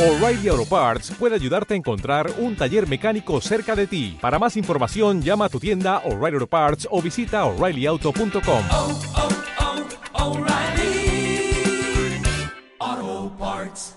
O'Reilly Auto Parts puede ayudarte a encontrar un taller mecánico cerca de ti. Para más información, llama a tu tienda O'Reilly Auto Parts o visita oreillyauto.com. oh, oh, O'Reilly Auto Parts.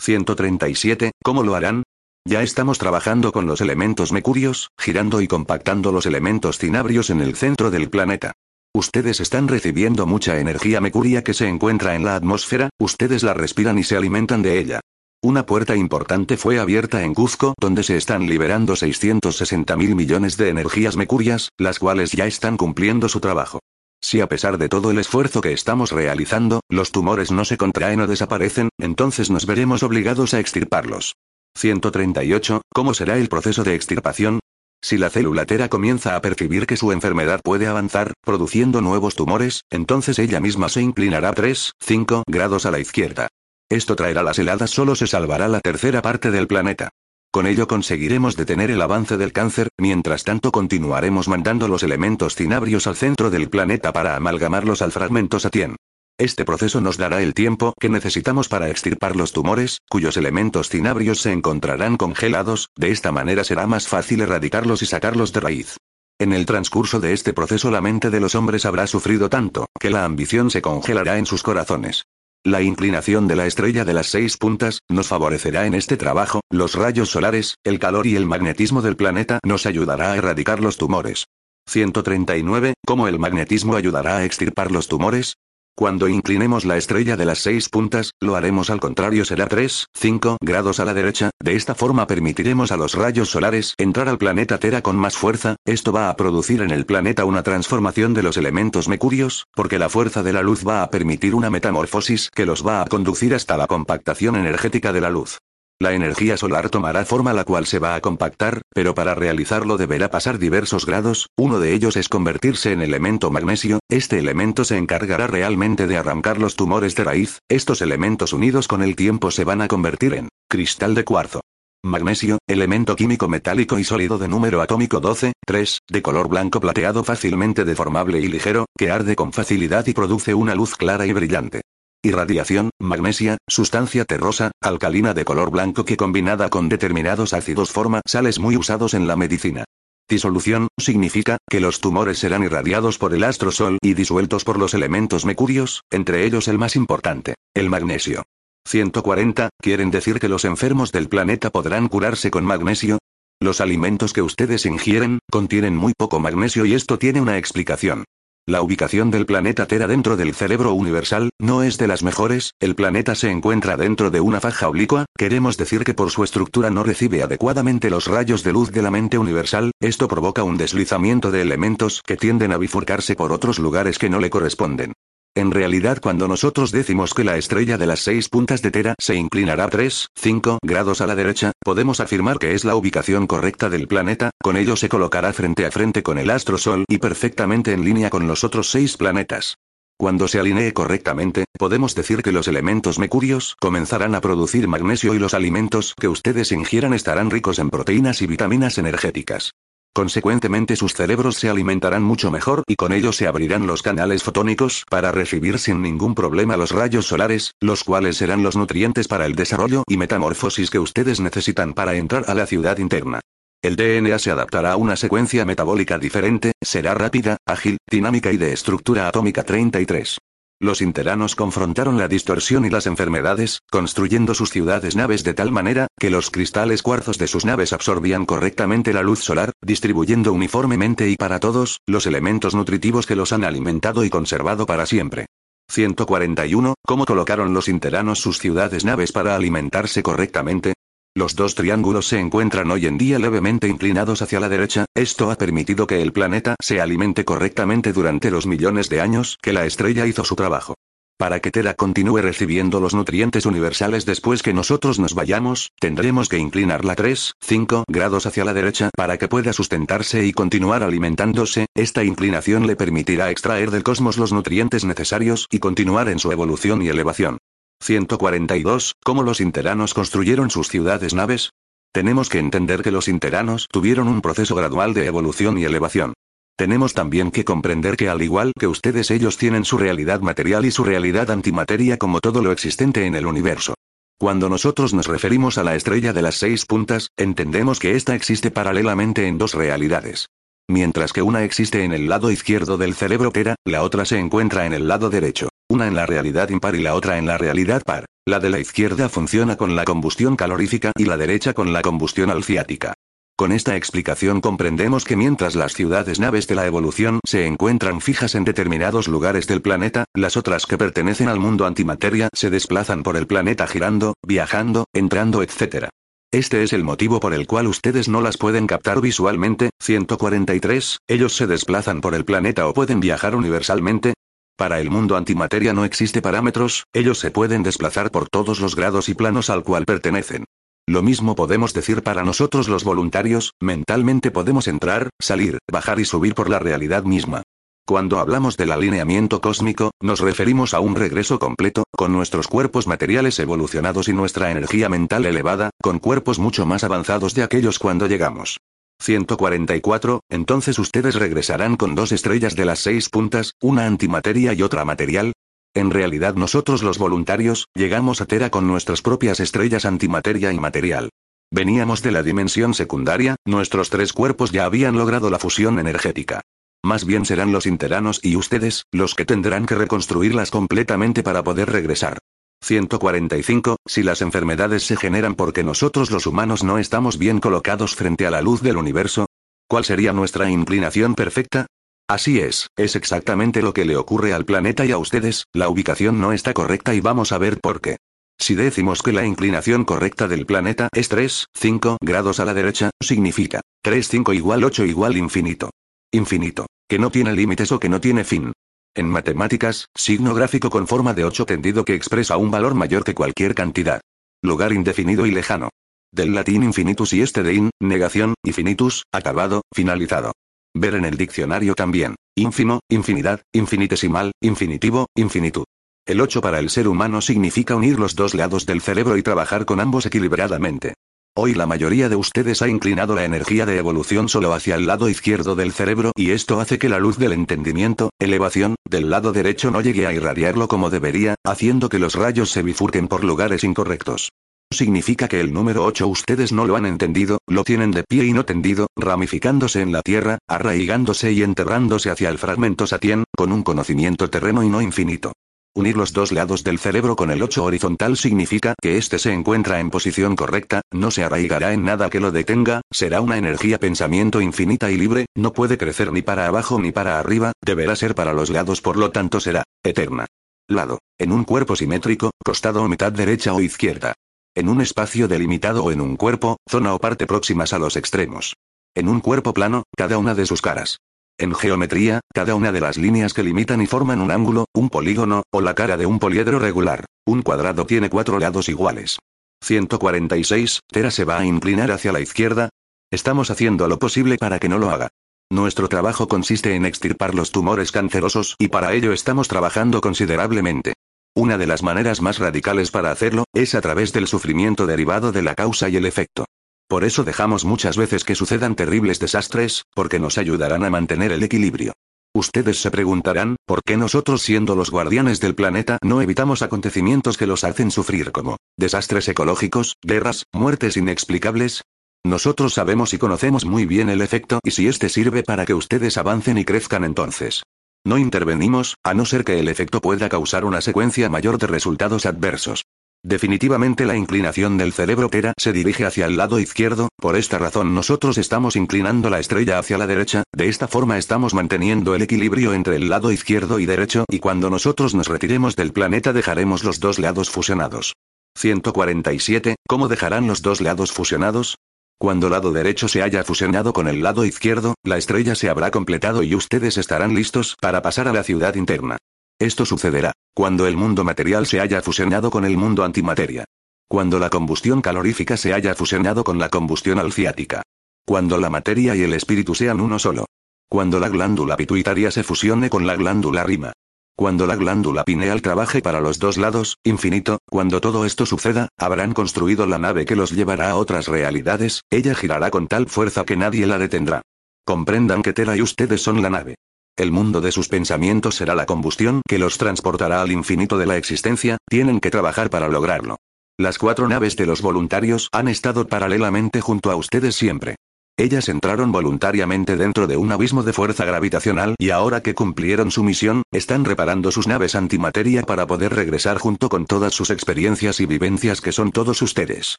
137. ¿Cómo lo harán? Ya estamos trabajando con los elementos mercurios, girando y compactando los elementos cinabrios en el centro del planeta. Ustedes están recibiendo mucha energía mercuria que se encuentra en la atmósfera, ustedes la respiran y se alimentan de ella. Una puerta importante fue abierta en Cuzco, donde se están liberando 660 mil millones de energías mercurias, las cuales ya están cumpliendo su trabajo. Si a pesar de todo el esfuerzo que estamos realizando, los tumores no se contraen o desaparecen, entonces nos veremos obligados a extirparlos. 138. ¿Cómo será el proceso de extirpación? Si la célula tera comienza a percibir que su enfermedad puede avanzar, produciendo nuevos tumores, entonces ella misma se inclinará 3, 5 grados a la izquierda. Esto traerá las heladas, solo se salvará la tercera parte del planeta. Con ello conseguiremos detener el avance del cáncer, mientras tanto continuaremos mandando los elementos cinabrios al centro del planeta para amalgamarlos al fragmento Satien. Este proceso nos dará el tiempo que necesitamos para extirpar los tumores, cuyos elementos cinabrios se encontrarán congelados, de esta manera será más fácil erradicarlos y sacarlos de raíz. En el transcurso de este proceso la mente de los hombres habrá sufrido tanto, que la ambición se congelará en sus corazones. La inclinación de la estrella de las seis puntas, nos favorecerá en este trabajo, los rayos solares, el calor y el magnetismo del planeta nos ayudará a erradicar los tumores. 139. ¿Cómo el magnetismo ayudará a extirpar los tumores? Cuando inclinemos la estrella de las seis puntas, lo haremos al contrario será 3, 5 grados a la derecha, de esta forma permitiremos a los rayos solares entrar al planeta Tera con más fuerza, esto va a producir en el planeta una transformación de los elementos mercurios, porque la fuerza de la luz va a permitir una metamorfosis que los va a conducir hasta la compactación energética de la luz. La energía solar tomará forma la cual se va a compactar, pero para realizarlo deberá pasar diversos grados, uno de ellos es convertirse en elemento magnesio, este elemento se encargará realmente de arrancar los tumores de raíz, estos elementos unidos con el tiempo se van a convertir en cristal de cuarzo. Magnesio, elemento químico metálico y sólido de número atómico 12, 3, de color blanco plateado fácilmente deformable y ligero, que arde con facilidad y produce una luz clara y brillante. Irradiación, magnesia, sustancia terrosa, alcalina de color blanco que combinada con determinados ácidos forma sales muy usados en la medicina. Disolución, significa, que los tumores serán irradiados por el astro sol y disueltos por los elementos mercurios, entre ellos el más importante, el magnesio. 140, ¿quieren decir que los enfermos del planeta podrán curarse con magnesio? Los alimentos que ustedes ingieren, contienen muy poco magnesio y esto tiene una explicación. La ubicación del planeta Tera dentro del cerebro universal, no es de las mejores, el planeta se encuentra dentro de una faja oblicua, queremos decir que por su estructura no recibe adecuadamente los rayos de luz de la mente universal, esto provoca un deslizamiento de elementos que tienden a bifurcarse por otros lugares que no le corresponden. En realidad cuando nosotros decimos que la estrella de las seis puntas de Tera se inclinará 3, 5 grados a la derecha, podemos afirmar que es la ubicación correcta del planeta, con ello se colocará frente a frente con el astro Sol y perfectamente en línea con los otros seis planetas. Cuando se alinee correctamente, podemos decir que los elementos mercurios comenzarán a producir magnesio y los alimentos que ustedes ingieran estarán ricos en proteínas y vitaminas energéticas. Consecuentemente sus cerebros se alimentarán mucho mejor y con ello se abrirán los canales fotónicos para recibir sin ningún problema los rayos solares, los cuales serán los nutrientes para el desarrollo y metamorfosis que ustedes necesitan para entrar a la ciudad interna. El DNA se adaptará a una secuencia metabólica diferente, será rápida, ágil, dinámica y de estructura atómica 33. Los interanos confrontaron la distorsión y las enfermedades, construyendo sus ciudades naves de tal manera, que los cristales cuarzos de sus naves absorbían correctamente la luz solar, distribuyendo uniformemente y para todos, los elementos nutritivos que los han alimentado y conservado para siempre. 141. ¿Cómo colocaron los interanos sus ciudades naves para alimentarse correctamente? Los dos triángulos se encuentran hoy en día levemente inclinados hacia la derecha, esto ha permitido que el planeta se alimente correctamente durante los millones de años que la estrella hizo su trabajo. Para que Tera continúe recibiendo los nutrientes universales después que nosotros nos vayamos, tendremos que inclinarla 3, 5 grados hacia la derecha para que pueda sustentarse y continuar alimentándose, esta inclinación le permitirá extraer del cosmos los nutrientes necesarios y continuar en su evolución y elevación. 142. ¿Cómo los interanos construyeron sus ciudades naves? Tenemos que entender que los interanos tuvieron un proceso gradual de evolución y elevación. Tenemos también que comprender que al igual que ustedes ellos tienen su realidad material y su realidad antimateria como todo lo existente en el universo. Cuando nosotros nos referimos a la estrella de las seis puntas, entendemos que ésta existe paralelamente en dos realidades. Mientras que una existe en el lado izquierdo del cerebro Tera, la otra se encuentra en el lado derecho, una en la realidad impar y la otra en la realidad par. La de la izquierda funciona con la combustión calorífica y la derecha con la combustión alciática. Con esta explicación comprendemos que mientras las ciudades naves de la evolución se encuentran fijas en determinados lugares del planeta, las otras que pertenecen al mundo antimateria se desplazan por el planeta girando, viajando, entrando, etc. Este es el motivo por el cual ustedes no las pueden captar visualmente. 143. Ellos se desplazan por el planeta o pueden viajar universalmente. Para el mundo antimateria no existe parámetros, ellos se pueden desplazar por todos los grados y planos al cual pertenecen. Lo mismo podemos decir para nosotros los voluntarios, mentalmente podemos entrar, salir, bajar y subir por la realidad misma. Cuando hablamos del alineamiento cósmico, nos referimos a un regreso completo, con nuestros cuerpos materiales evolucionados y nuestra energía mental elevada, con cuerpos mucho más avanzados de aquellos cuando llegamos. 144, entonces ustedes regresarán con dos estrellas de las seis puntas, una antimateria y otra material, en realidad nosotros los voluntarios, llegamos a Tera con nuestras propias estrellas antimateria y material. Veníamos de la dimensión secundaria, nuestros tres cuerpos ya habían logrado la fusión energética. Más bien serán los interanos y ustedes, los que tendrán que reconstruirlas completamente para poder regresar. 145. Si las enfermedades se generan porque nosotros los humanos no estamos bien colocados frente a la luz del universo, ¿cuál sería nuestra inclinación perfecta? Así es, es exactamente lo que le ocurre al planeta y a ustedes, la ubicación no está correcta y vamos a ver por qué. Si decimos que la inclinación correcta del planeta es 3, 5 grados a la derecha, significa 3, 5 igual 8 igual infinito. Infinito. Que no tiene límites o que no tiene fin. En matemáticas, signo gráfico con forma de 8 tendido que expresa un valor mayor que cualquier cantidad. Lugar indefinido y lejano. Del latín infinitus y este de in, negación, infinitus, acabado, finalizado. Ver en el diccionario también. Ínfimo, infinidad, infinitesimal, infinitivo, infinitud. El 8 para el ser humano significa unir los dos lados del cerebro y trabajar con ambos equilibradamente. Hoy la mayoría de ustedes ha inclinado la energía de evolución solo hacia el lado izquierdo del cerebro y esto hace que la luz del entendimiento, elevación, del lado derecho no llegue a irradiarlo como debería, haciendo que los rayos se bifurquen por lugares incorrectos. Significa que el número 8 ustedes no lo han entendido, lo tienen de pie y no tendido, ramificándose en la tierra, arraigándose y enterrándose hacia el fragmento satien, con un conocimiento terreno y no infinito. Unir los dos lados del cerebro con el 8 horizontal significa que éste se encuentra en posición correcta, no se arraigará en nada que lo detenga, será una energía pensamiento infinita y libre, no puede crecer ni para abajo ni para arriba, deberá ser para los lados por lo tanto será eterna. Lado. En un cuerpo simétrico, costado o mitad derecha o izquierda en un espacio delimitado o en un cuerpo, zona o parte próximas a los extremos. En un cuerpo plano, cada una de sus caras. En geometría, cada una de las líneas que limitan y forman un ángulo, un polígono, o la cara de un poliedro regular. Un cuadrado tiene cuatro lados iguales. 146, Tera se va a inclinar hacia la izquierda. Estamos haciendo lo posible para que no lo haga. Nuestro trabajo consiste en extirpar los tumores cancerosos y para ello estamos trabajando considerablemente. Una de las maneras más radicales para hacerlo, es a través del sufrimiento derivado de la causa y el efecto. Por eso dejamos muchas veces que sucedan terribles desastres, porque nos ayudarán a mantener el equilibrio. Ustedes se preguntarán, ¿por qué nosotros siendo los guardianes del planeta no evitamos acontecimientos que los hacen sufrir como desastres ecológicos, guerras, muertes inexplicables? Nosotros sabemos y conocemos muy bien el efecto y si este sirve para que ustedes avancen y crezcan entonces, no intervenimos, a no ser que el efecto pueda causar una secuencia mayor de resultados adversos. Definitivamente la inclinación del cerebro Tera se dirige hacia el lado izquierdo, por esta razón nosotros estamos inclinando la estrella hacia la derecha, de esta forma estamos manteniendo el equilibrio entre el lado izquierdo y derecho y cuando nosotros nos retiremos del planeta dejaremos los dos lados fusionados. 147. ¿Cómo dejarán los dos lados fusionados? Cuando el lado derecho se haya fusionado con el lado izquierdo, la estrella se habrá completado y ustedes estarán listos para pasar a la ciudad interna. Esto sucederá cuando el mundo material se haya fusionado con el mundo antimateria. Cuando la combustión calorífica se haya fusionado con la combustión alciática. Cuando la materia y el espíritu sean uno solo. Cuando la glándula pituitaria se fusione con la glándula rima. Cuando la glándula pineal trabaje para los dos lados, infinito, cuando todo esto suceda, habrán construido la nave que los llevará a otras realidades, ella girará con tal fuerza que nadie la detendrá. Comprendan que Tera y ustedes son la nave. El mundo de sus pensamientos será la combustión que los transportará al infinito de la existencia, tienen que trabajar para lograrlo. Las cuatro naves de los voluntarios han estado paralelamente junto a ustedes siempre. Ellas entraron voluntariamente dentro de un abismo de fuerza gravitacional y ahora que cumplieron su misión, están reparando sus naves antimateria para poder regresar junto con todas sus experiencias y vivencias que son todos ustedes,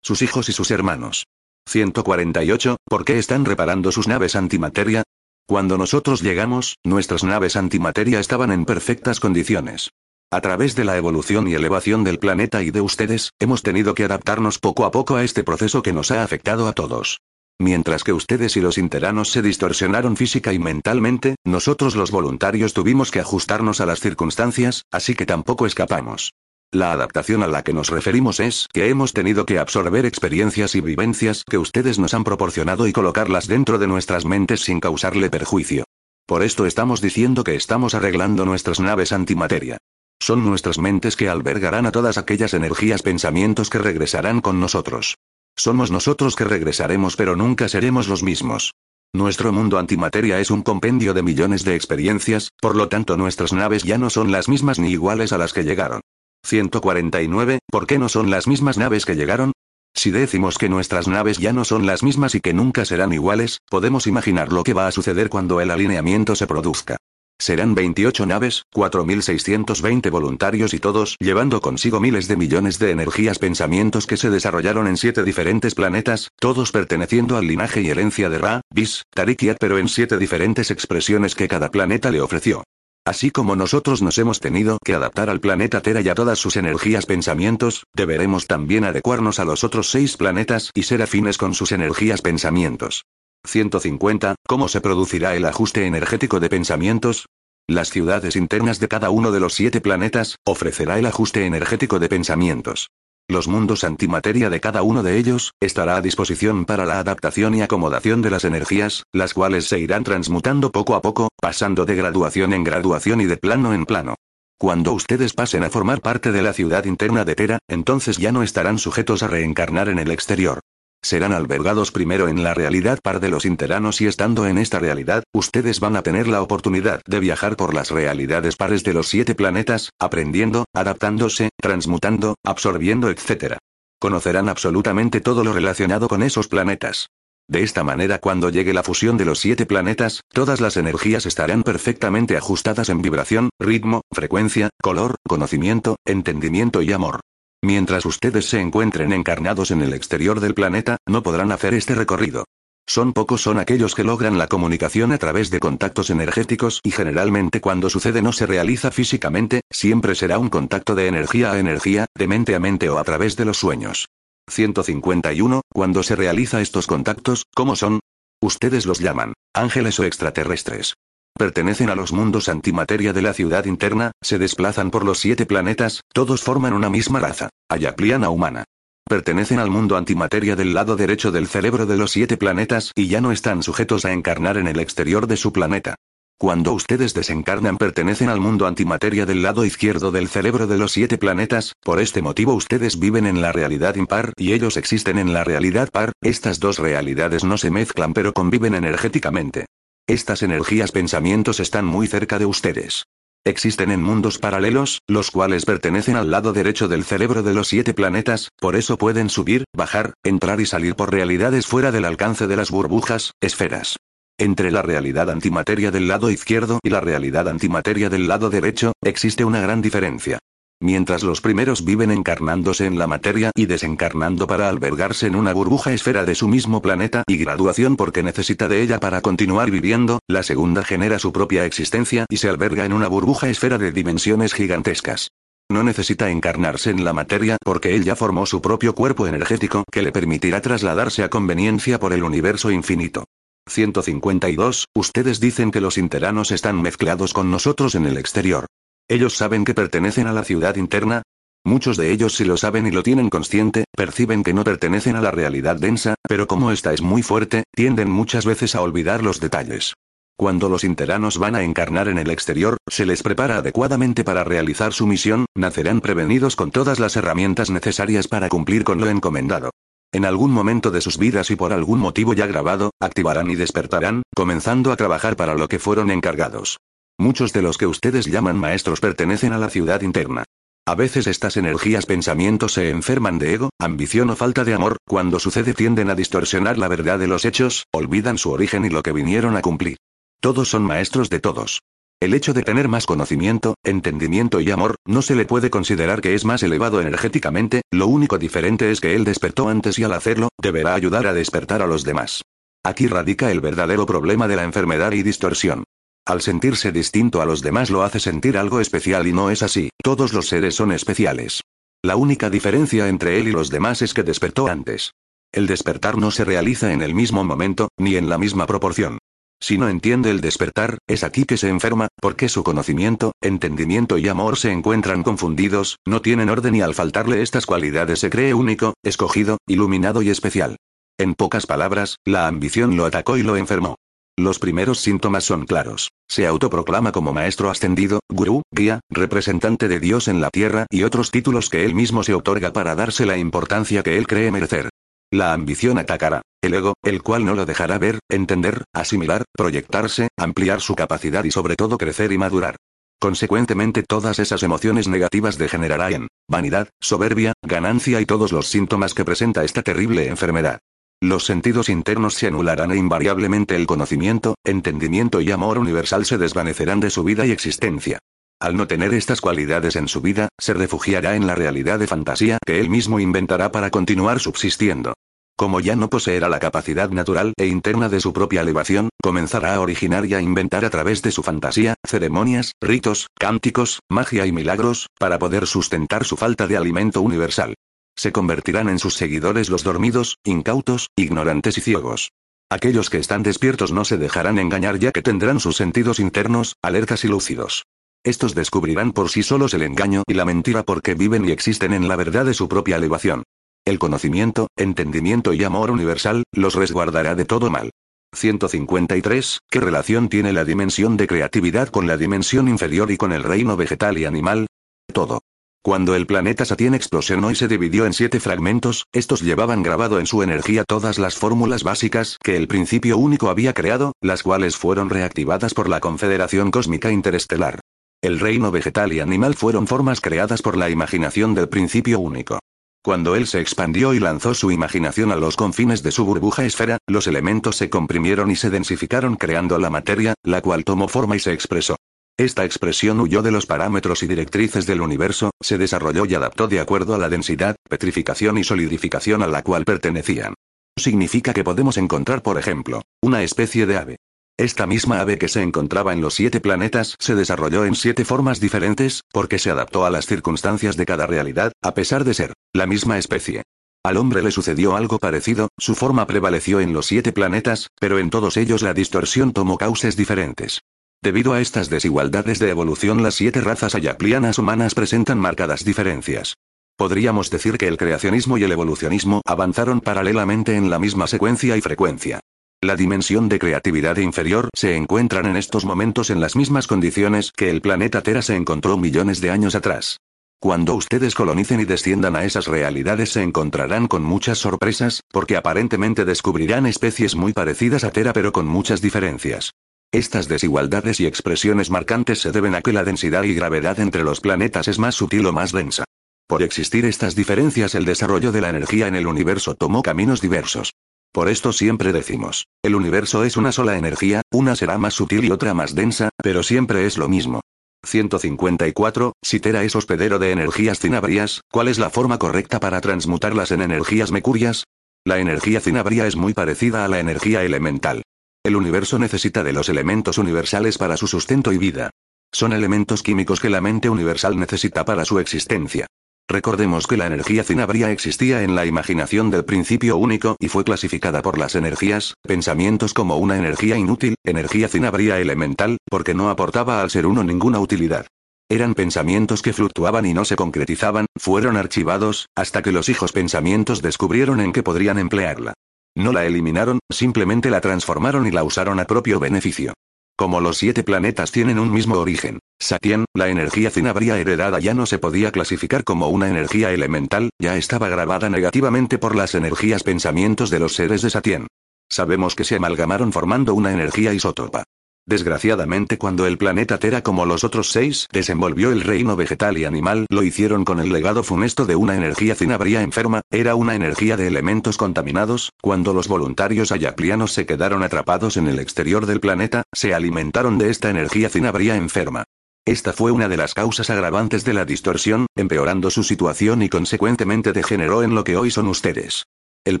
sus hijos y sus hermanos. 148. ¿Por qué están reparando sus naves antimateria? Cuando nosotros llegamos, nuestras naves antimateria estaban en perfectas condiciones. A través de la evolución y elevación del planeta y de ustedes, hemos tenido que adaptarnos poco a poco a este proceso que nos ha afectado a todos. Mientras que ustedes y los interanos se distorsionaron física y mentalmente, nosotros los voluntarios tuvimos que ajustarnos a las circunstancias, así que tampoco escapamos. La adaptación a la que nos referimos es que hemos tenido que absorber experiencias y vivencias que ustedes nos han proporcionado y colocarlas dentro de nuestras mentes sin causarle perjuicio. Por esto estamos diciendo que estamos arreglando nuestras naves antimateria. Son nuestras mentes que albergarán a todas aquellas energías pensamientos que regresarán con nosotros. Somos nosotros que regresaremos pero nunca seremos los mismos. Nuestro mundo antimateria es un compendio de millones de experiencias, por lo tanto nuestras naves ya no son las mismas ni iguales a las que llegaron. 149, ¿por qué no son las mismas naves que llegaron? Si decimos que nuestras naves ya no son las mismas y que nunca serán iguales, podemos imaginar lo que va a suceder cuando el alineamiento se produzca. Serán 28 naves, 4.620 voluntarios y todos llevando consigo miles de millones de energías pensamientos que se desarrollaron en siete diferentes planetas, todos perteneciendo al linaje y herencia de Ra, Bis, Tarikiat pero en siete diferentes expresiones que cada planeta le ofreció. Así como nosotros nos hemos tenido que adaptar al planeta Tera y a todas sus energías pensamientos, deberemos también adecuarnos a los otros seis planetas y ser afines con sus energías pensamientos. 150. ¿Cómo se producirá el ajuste energético de pensamientos? Las ciudades internas de cada uno de los siete planetas ofrecerá el ajuste energético de pensamientos. Los mundos antimateria de cada uno de ellos estará a disposición para la adaptación y acomodación de las energías, las cuales se irán transmutando poco a poco, pasando de graduación en graduación y de plano en plano. Cuando ustedes pasen a formar parte de la ciudad interna de Tera, entonces ya no estarán sujetos a reencarnar en el exterior serán albergados primero en la realidad par de los interanos y estando en esta realidad, ustedes van a tener la oportunidad de viajar por las realidades pares de los siete planetas, aprendiendo, adaptándose, transmutando, absorbiendo, etc. Conocerán absolutamente todo lo relacionado con esos planetas. De esta manera cuando llegue la fusión de los siete planetas, todas las energías estarán perfectamente ajustadas en vibración, ritmo, frecuencia, color, conocimiento, entendimiento y amor. Mientras ustedes se encuentren encarnados en el exterior del planeta, no podrán hacer este recorrido. Son pocos son aquellos que logran la comunicación a través de contactos energéticos y generalmente cuando sucede no se realiza físicamente, siempre será un contacto de energía a energía, de mente a mente o a través de los sueños. 151. Cuando se realiza estos contactos, ¿cómo son? Ustedes los llaman ángeles o extraterrestres. Pertenecen a los mundos antimateria de la ciudad interna, se desplazan por los siete planetas, todos forman una misma raza, ayapliana humana. Pertenecen al mundo antimateria del lado derecho del cerebro de los siete planetas y ya no están sujetos a encarnar en el exterior de su planeta. Cuando ustedes desencarnan pertenecen al mundo antimateria del lado izquierdo del cerebro de los siete planetas, por este motivo ustedes viven en la realidad impar y ellos existen en la realidad par, estas dos realidades no se mezclan pero conviven energéticamente. Estas energías pensamientos están muy cerca de ustedes. Existen en mundos paralelos, los cuales pertenecen al lado derecho del cerebro de los siete planetas, por eso pueden subir, bajar, entrar y salir por realidades fuera del alcance de las burbujas, esferas. Entre la realidad antimateria del lado izquierdo y la realidad antimateria del lado derecho, existe una gran diferencia. Mientras los primeros viven encarnándose en la materia y desencarnando para albergarse en una burbuja esfera de su mismo planeta y graduación porque necesita de ella para continuar viviendo, la segunda genera su propia existencia y se alberga en una burbuja esfera de dimensiones gigantescas. No necesita encarnarse en la materia porque él ya formó su propio cuerpo energético que le permitirá trasladarse a conveniencia por el universo infinito. 152. Ustedes dicen que los interanos están mezclados con nosotros en el exterior. ¿Ellos saben que pertenecen a la ciudad interna? Muchos de ellos si lo saben y lo tienen consciente, perciben que no pertenecen a la realidad densa, pero como esta es muy fuerte, tienden muchas veces a olvidar los detalles. Cuando los interanos van a encarnar en el exterior, se les prepara adecuadamente para realizar su misión, nacerán prevenidos con todas las herramientas necesarias para cumplir con lo encomendado. En algún momento de sus vidas y por algún motivo ya grabado, activarán y despertarán, comenzando a trabajar para lo que fueron encargados. Muchos de los que ustedes llaman maestros pertenecen a la ciudad interna. A veces estas energías pensamientos se enferman de ego, ambición o falta de amor, cuando sucede tienden a distorsionar la verdad de los hechos, olvidan su origen y lo que vinieron a cumplir. Todos son maestros de todos. El hecho de tener más conocimiento, entendimiento y amor, no se le puede considerar que es más elevado energéticamente, lo único diferente es que él despertó antes y al hacerlo, deberá ayudar a despertar a los demás. Aquí radica el verdadero problema de la enfermedad y distorsión. Al sentirse distinto a los demás lo hace sentir algo especial y no es así, todos los seres son especiales. La única diferencia entre él y los demás es que despertó antes. El despertar no se realiza en el mismo momento, ni en la misma proporción. Si no entiende el despertar, es aquí que se enferma, porque su conocimiento, entendimiento y amor se encuentran confundidos, no tienen orden y al faltarle estas cualidades se cree único, escogido, iluminado y especial. En pocas palabras, la ambición lo atacó y lo enfermó. Los primeros síntomas son claros. Se autoproclama como maestro ascendido, gurú, guía, representante de Dios en la tierra y otros títulos que él mismo se otorga para darse la importancia que él cree merecer. La ambición atacará el ego, el cual no lo dejará ver, entender, asimilar, proyectarse, ampliar su capacidad y sobre todo crecer y madurar. Consecuentemente todas esas emociones negativas degenerarán en vanidad, soberbia, ganancia y todos los síntomas que presenta esta terrible enfermedad. Los sentidos internos se anularán e invariablemente el conocimiento, entendimiento y amor universal se desvanecerán de su vida y existencia. Al no tener estas cualidades en su vida, se refugiará en la realidad de fantasía que él mismo inventará para continuar subsistiendo. Como ya no poseerá la capacidad natural e interna de su propia elevación, comenzará a originar y a inventar a través de su fantasía, ceremonias, ritos, cánticos, magia y milagros, para poder sustentar su falta de alimento universal. Se convertirán en sus seguidores los dormidos, incautos, ignorantes y ciegos. Aquellos que están despiertos no se dejarán engañar ya que tendrán sus sentidos internos, alertas y lúcidos. Estos descubrirán por sí solos el engaño y la mentira porque viven y existen en la verdad de su propia elevación. El conocimiento, entendimiento y amor universal, los resguardará de todo mal. 153. ¿Qué relación tiene la dimensión de creatividad con la dimensión inferior y con el reino vegetal y animal? Todo. Cuando el planeta Satien explosionó y se dividió en siete fragmentos, estos llevaban grabado en su energía todas las fórmulas básicas que el principio único había creado, las cuales fueron reactivadas por la Confederación Cósmica Interestelar. El reino vegetal y animal fueron formas creadas por la imaginación del principio único. Cuando él se expandió y lanzó su imaginación a los confines de su burbuja esfera, los elementos se comprimieron y se densificaron creando la materia, la cual tomó forma y se expresó. Esta expresión huyó de los parámetros y directrices del universo, se desarrolló y adaptó de acuerdo a la densidad, petrificación y solidificación a la cual pertenecían. Significa que podemos encontrar, por ejemplo, una especie de ave, esta misma ave que se encontraba en los siete planetas se desarrolló en siete formas diferentes, porque se adaptó a las circunstancias de cada realidad, a pesar de ser la misma especie. Al hombre le sucedió algo parecido, su forma prevaleció en los siete planetas, pero en todos ellos la distorsión tomó causas diferentes. Debido a estas desigualdades de evolución las siete razas ayaplianas humanas presentan marcadas diferencias. Podríamos decir que el creacionismo y el evolucionismo avanzaron paralelamente en la misma secuencia y frecuencia. La dimensión de creatividad inferior se encuentran en estos momentos en las mismas condiciones que el planeta Tera se encontró millones de años atrás. Cuando ustedes colonicen y desciendan a esas realidades se encontrarán con muchas sorpresas, porque aparentemente descubrirán especies muy parecidas a Tera pero con muchas diferencias. Estas desigualdades y expresiones marcantes se deben a que la densidad y gravedad entre los planetas es más sutil o más densa. Por existir estas diferencias el desarrollo de la energía en el universo tomó caminos diversos. Por esto siempre decimos, el universo es una sola energía, una será más sutil y otra más densa, pero siempre es lo mismo. 154. Si Tera es hospedero de energías cinabrías, ¿cuál es la forma correcta para transmutarlas en energías mecurias? La energía cinabria es muy parecida a la energía elemental. El universo necesita de los elementos universales para su sustento y vida. Son elementos químicos que la mente universal necesita para su existencia. Recordemos que la energía cinabria existía en la imaginación del principio único y fue clasificada por las energías, pensamientos como una energía inútil, energía cinabria elemental, porque no aportaba al ser uno ninguna utilidad. Eran pensamientos que fluctuaban y no se concretizaban, fueron archivados, hasta que los hijos pensamientos descubrieron en qué podrían emplearla. No la eliminaron, simplemente la transformaron y la usaron a propio beneficio. Como los siete planetas tienen un mismo origen, Satien, la energía cinabria heredada ya no se podía clasificar como una energía elemental, ya estaba grabada negativamente por las energías pensamientos de los seres de Satien. Sabemos que se amalgamaron formando una energía isótopa. Desgraciadamente cuando el planeta Tera como los otros seis desenvolvió el reino vegetal y animal lo hicieron con el legado funesto de una energía cinabria enferma, era una energía de elementos contaminados, cuando los voluntarios ayaplianos se quedaron atrapados en el exterior del planeta, se alimentaron de esta energía cinabria enferma. Esta fue una de las causas agravantes de la distorsión, empeorando su situación y consecuentemente degeneró en lo que hoy son ustedes. El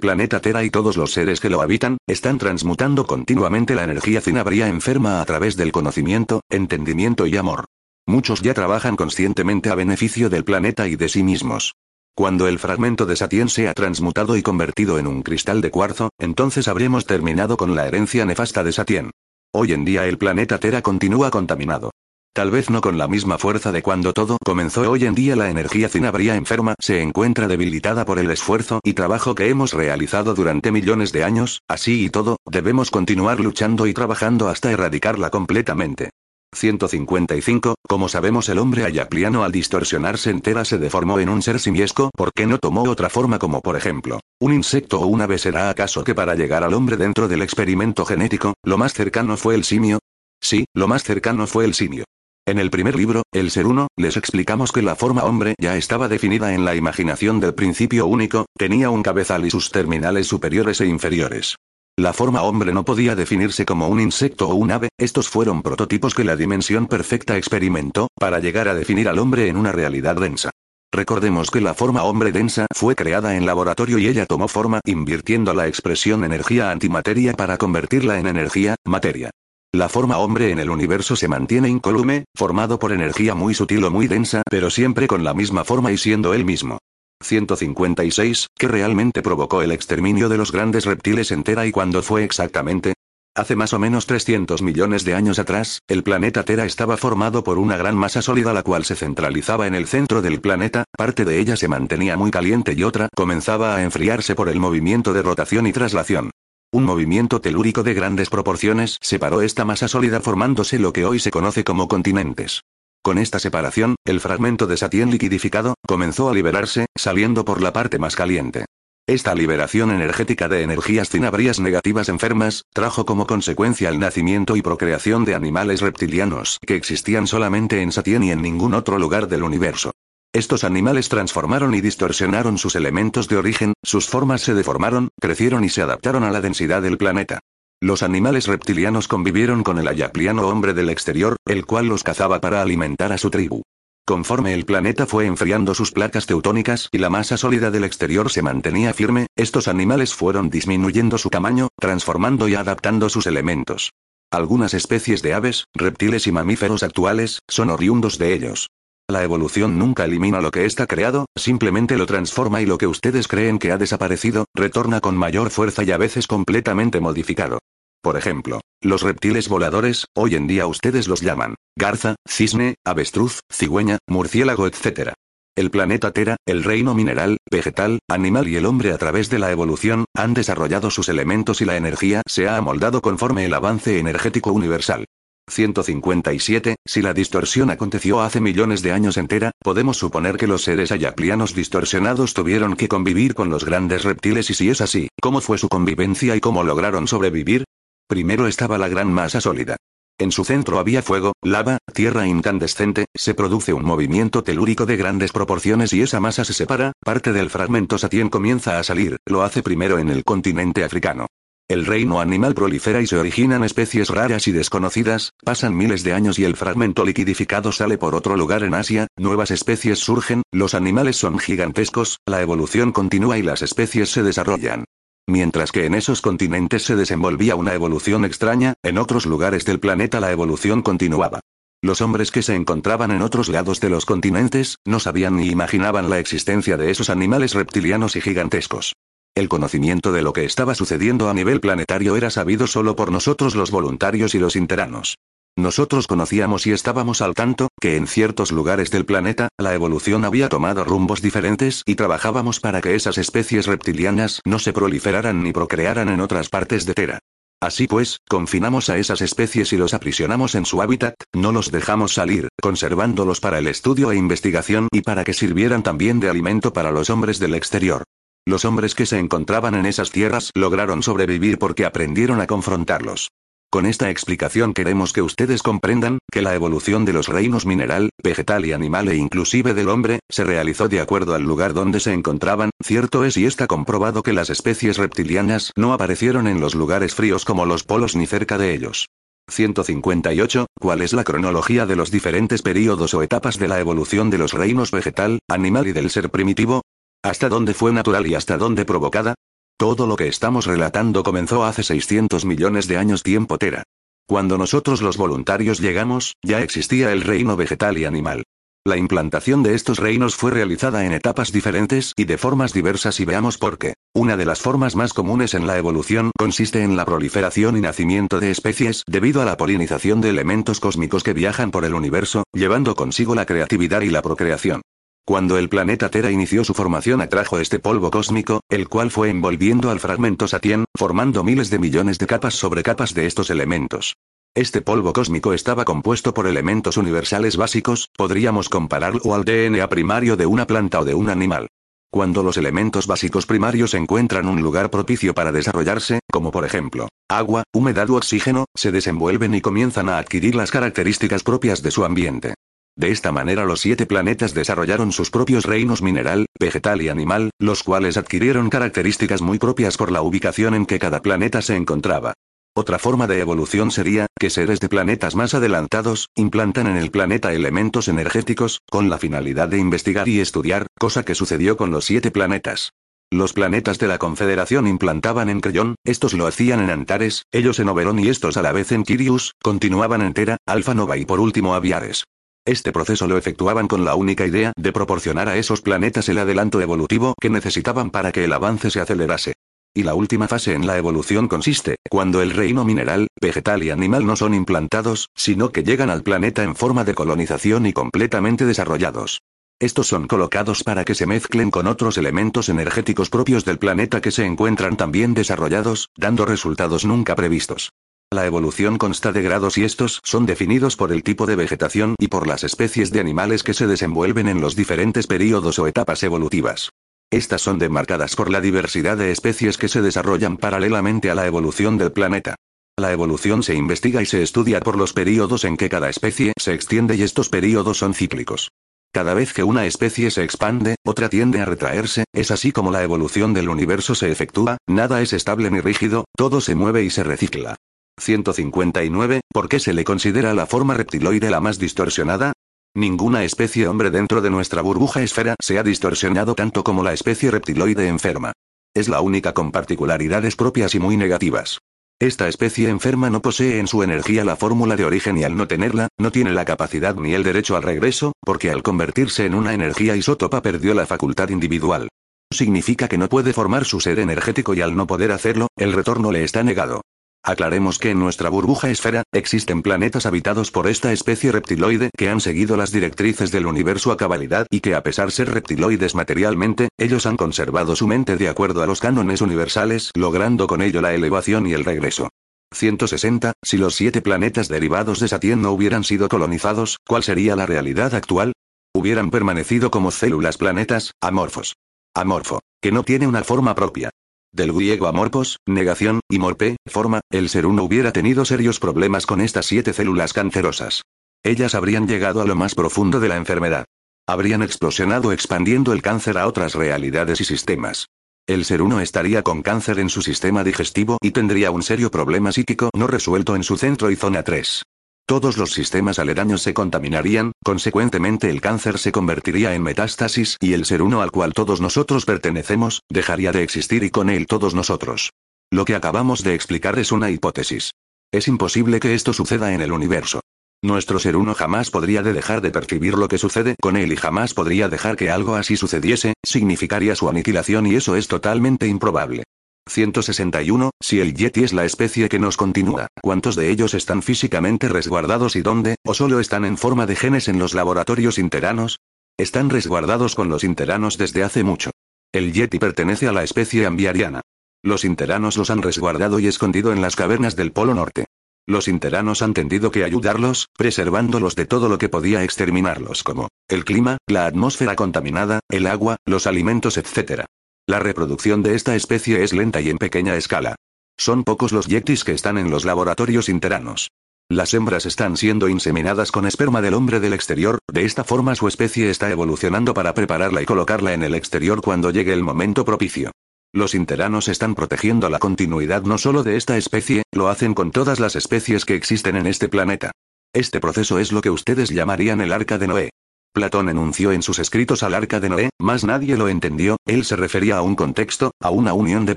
planeta Tera y todos los seres que lo habitan, están transmutando continuamente la energía cinabria enferma a través del conocimiento, entendimiento y amor. Muchos ya trabajan conscientemente a beneficio del planeta y de sí mismos. Cuando el fragmento de Satien sea transmutado y convertido en un cristal de cuarzo, entonces habremos terminado con la herencia nefasta de Satien. Hoy en día el planeta Tera continúa contaminado. Tal vez no con la misma fuerza de cuando todo comenzó. Hoy en día la energía cinabria enferma se encuentra debilitada por el esfuerzo y trabajo que hemos realizado durante millones de años, así y todo, debemos continuar luchando y trabajando hasta erradicarla completamente. 155. Como sabemos el hombre ayapliano al distorsionarse entera se deformó en un ser simiesco porque no tomó otra forma como por ejemplo, un insecto o un ave será acaso que para llegar al hombre dentro del experimento genético, lo más cercano fue el simio? Sí, lo más cercano fue el simio. En el primer libro, El Ser Uno, les explicamos que la forma hombre ya estaba definida en la imaginación del principio único, tenía un cabezal y sus terminales superiores e inferiores. La forma hombre no podía definirse como un insecto o un ave, estos fueron prototipos que la dimensión perfecta experimentó, para llegar a definir al hombre en una realidad densa. Recordemos que la forma hombre densa fue creada en laboratorio y ella tomó forma invirtiendo la expresión energía antimateria para convertirla en energía, materia. La forma hombre en el universo se mantiene incólume, formado por energía muy sutil o muy densa, pero siempre con la misma forma y siendo él mismo. 156, ¿qué realmente provocó el exterminio de los grandes reptiles entera y cuándo fue exactamente? Hace más o menos 300 millones de años atrás, el planeta Tera estaba formado por una gran masa sólida la cual se centralizaba en el centro del planeta, parte de ella se mantenía muy caliente y otra comenzaba a enfriarse por el movimiento de rotación y traslación. Un movimiento telúrico de grandes proporciones separó esta masa sólida formándose lo que hoy se conoce como continentes. Con esta separación, el fragmento de Satien liquidificado comenzó a liberarse, saliendo por la parte más caliente. Esta liberación energética de energías cinabrias negativas enfermas, trajo como consecuencia el nacimiento y procreación de animales reptilianos que existían solamente en Satien y en ningún otro lugar del universo. Estos animales transformaron y distorsionaron sus elementos de origen, sus formas se deformaron, crecieron y se adaptaron a la densidad del planeta. Los animales reptilianos convivieron con el ayapliano hombre del exterior, el cual los cazaba para alimentar a su tribu. Conforme el planeta fue enfriando sus placas teutónicas y la masa sólida del exterior se mantenía firme, estos animales fueron disminuyendo su tamaño, transformando y adaptando sus elementos. Algunas especies de aves, reptiles y mamíferos actuales, son oriundos de ellos. La evolución nunca elimina lo que está creado, simplemente lo transforma y lo que ustedes creen que ha desaparecido, retorna con mayor fuerza y a veces completamente modificado. Por ejemplo, los reptiles voladores, hoy en día ustedes los llaman garza, cisne, avestruz, cigüeña, murciélago, etc. El planeta Tera, el reino mineral, vegetal, animal y el hombre a través de la evolución, han desarrollado sus elementos y la energía se ha amoldado conforme el avance energético universal. 157. Si la distorsión aconteció hace millones de años entera, podemos suponer que los seres ayaplianos distorsionados tuvieron que convivir con los grandes reptiles y si es así, ¿cómo fue su convivencia y cómo lograron sobrevivir? Primero estaba la gran masa sólida. En su centro había fuego, lava, tierra incandescente, se produce un movimiento telúrico de grandes proporciones y esa masa se separa, parte del fragmento Satien comienza a salir, lo hace primero en el continente africano. El reino animal prolifera y se originan especies raras y desconocidas, pasan miles de años y el fragmento liquidificado sale por otro lugar en Asia, nuevas especies surgen, los animales son gigantescos, la evolución continúa y las especies se desarrollan. Mientras que en esos continentes se desenvolvía una evolución extraña, en otros lugares del planeta la evolución continuaba. Los hombres que se encontraban en otros lados de los continentes, no sabían ni imaginaban la existencia de esos animales reptilianos y gigantescos. El conocimiento de lo que estaba sucediendo a nivel planetario era sabido solo por nosotros los voluntarios y los interanos. Nosotros conocíamos y estábamos al tanto, que en ciertos lugares del planeta, la evolución había tomado rumbos diferentes y trabajábamos para que esas especies reptilianas no se proliferaran ni procrearan en otras partes de Tera. Así pues, confinamos a esas especies y los aprisionamos en su hábitat, no los dejamos salir, conservándolos para el estudio e investigación y para que sirvieran también de alimento para los hombres del exterior. Los hombres que se encontraban en esas tierras lograron sobrevivir porque aprendieron a confrontarlos. Con esta explicación queremos que ustedes comprendan que la evolución de los reinos mineral, vegetal y animal e inclusive del hombre, se realizó de acuerdo al lugar donde se encontraban, cierto es y está comprobado que las especies reptilianas no aparecieron en los lugares fríos como los polos ni cerca de ellos. 158. ¿Cuál es la cronología de los diferentes períodos o etapas de la evolución de los reinos vegetal, animal y del ser primitivo? ¿Hasta dónde fue natural y hasta dónde provocada? Todo lo que estamos relatando comenzó hace 600 millones de años tiempo tera. Cuando nosotros los voluntarios llegamos, ya existía el reino vegetal y animal. La implantación de estos reinos fue realizada en etapas diferentes y de formas diversas y veamos por qué. Una de las formas más comunes en la evolución consiste en la proliferación y nacimiento de especies debido a la polinización de elementos cósmicos que viajan por el universo, llevando consigo la creatividad y la procreación. Cuando el planeta Tera inició su formación atrajo este polvo cósmico, el cual fue envolviendo al fragmento Satien, formando miles de millones de capas sobre capas de estos elementos. Este polvo cósmico estaba compuesto por elementos universales básicos, podríamos compararlo al DNA primario de una planta o de un animal. Cuando los elementos básicos primarios encuentran un lugar propicio para desarrollarse, como por ejemplo, agua, humedad u oxígeno, se desenvuelven y comienzan a adquirir las características propias de su ambiente. De esta manera los siete planetas desarrollaron sus propios reinos mineral, vegetal y animal, los cuales adquirieron características muy propias por la ubicación en que cada planeta se encontraba. Otra forma de evolución sería, que seres de planetas más adelantados, implantan en el planeta elementos energéticos, con la finalidad de investigar y estudiar, cosa que sucedió con los siete planetas. Los planetas de la Confederación implantaban en Creyón, estos lo hacían en Antares, ellos en Oberon y estos a la vez en Kirius, continuaban en Tera, Alfa Nova y por último Aviares. Este proceso lo efectuaban con la única idea de proporcionar a esos planetas el adelanto evolutivo que necesitaban para que el avance se acelerase. Y la última fase en la evolución consiste, cuando el reino mineral, vegetal y animal no son implantados, sino que llegan al planeta en forma de colonización y completamente desarrollados. Estos son colocados para que se mezclen con otros elementos energéticos propios del planeta que se encuentran también desarrollados, dando resultados nunca previstos. La evolución consta de grados y estos son definidos por el tipo de vegetación y por las especies de animales que se desenvuelven en los diferentes períodos o etapas evolutivas. Estas son demarcadas por la diversidad de especies que se desarrollan paralelamente a la evolución del planeta. La evolución se investiga y se estudia por los períodos en que cada especie se extiende y estos períodos son cíclicos. Cada vez que una especie se expande, otra tiende a retraerse, es así como la evolución del universo se efectúa, nada es estable ni rígido, todo se mueve y se recicla. 159. ¿Por qué se le considera la forma reptiloide la más distorsionada? Ninguna especie hombre dentro de nuestra burbuja esfera se ha distorsionado tanto como la especie reptiloide enferma. Es la única con particularidades propias y muy negativas. Esta especie enferma no posee en su energía la fórmula de origen y al no tenerla, no tiene la capacidad ni el derecho al regreso, porque al convertirse en una energía isótopa perdió la facultad individual. Significa que no puede formar su ser energético y al no poder hacerlo, el retorno le está negado. Aclaremos que en nuestra burbuja esfera, existen planetas habitados por esta especie reptiloide que han seguido las directrices del universo a cabalidad y que a pesar ser reptiloides materialmente, ellos han conservado su mente de acuerdo a los cánones universales, logrando con ello la elevación y el regreso. 160. Si los siete planetas derivados de Satien no hubieran sido colonizados, ¿cuál sería la realidad actual? Hubieran permanecido como células planetas, amorfos. Amorfo, que no tiene una forma propia. Del griego amorpos, negación, y morpe, forma, el ser uno hubiera tenido serios problemas con estas siete células cancerosas. Ellas habrían llegado a lo más profundo de la enfermedad. Habrían explosionado expandiendo el cáncer a otras realidades y sistemas. El ser uno estaría con cáncer en su sistema digestivo y tendría un serio problema psíquico no resuelto en su centro y zona 3. Todos los sistemas aledaños se contaminarían, consecuentemente el cáncer se convertiría en metástasis y el ser uno al cual todos nosotros pertenecemos, dejaría de existir y con él todos nosotros. Lo que acabamos de explicar es una hipótesis. Es imposible que esto suceda en el universo. Nuestro ser uno jamás podría de dejar de percibir lo que sucede con él y jamás podría dejar que algo así sucediese, significaría su aniquilación y eso es totalmente improbable. 161. Si el Yeti es la especie que nos continúa, ¿cuántos de ellos están físicamente resguardados y dónde, o solo están en forma de genes en los laboratorios interanos? Están resguardados con los interanos desde hace mucho. El Yeti pertenece a la especie ambiariana. Los interanos los han resguardado y escondido en las cavernas del Polo Norte. Los interanos han tendido que ayudarlos, preservándolos de todo lo que podía exterminarlos como el clima, la atmósfera contaminada, el agua, los alimentos, etc. La reproducción de esta especie es lenta y en pequeña escala. Son pocos los yetis que están en los laboratorios interanos. Las hembras están siendo inseminadas con esperma del hombre del exterior, de esta forma su especie está evolucionando para prepararla y colocarla en el exterior cuando llegue el momento propicio. Los interanos están protegiendo la continuidad no solo de esta especie, lo hacen con todas las especies que existen en este planeta. Este proceso es lo que ustedes llamarían el arca de Noé. Platón enunció en sus escritos al arca de Noé, mas nadie lo entendió, él se refería a un contexto, a una unión de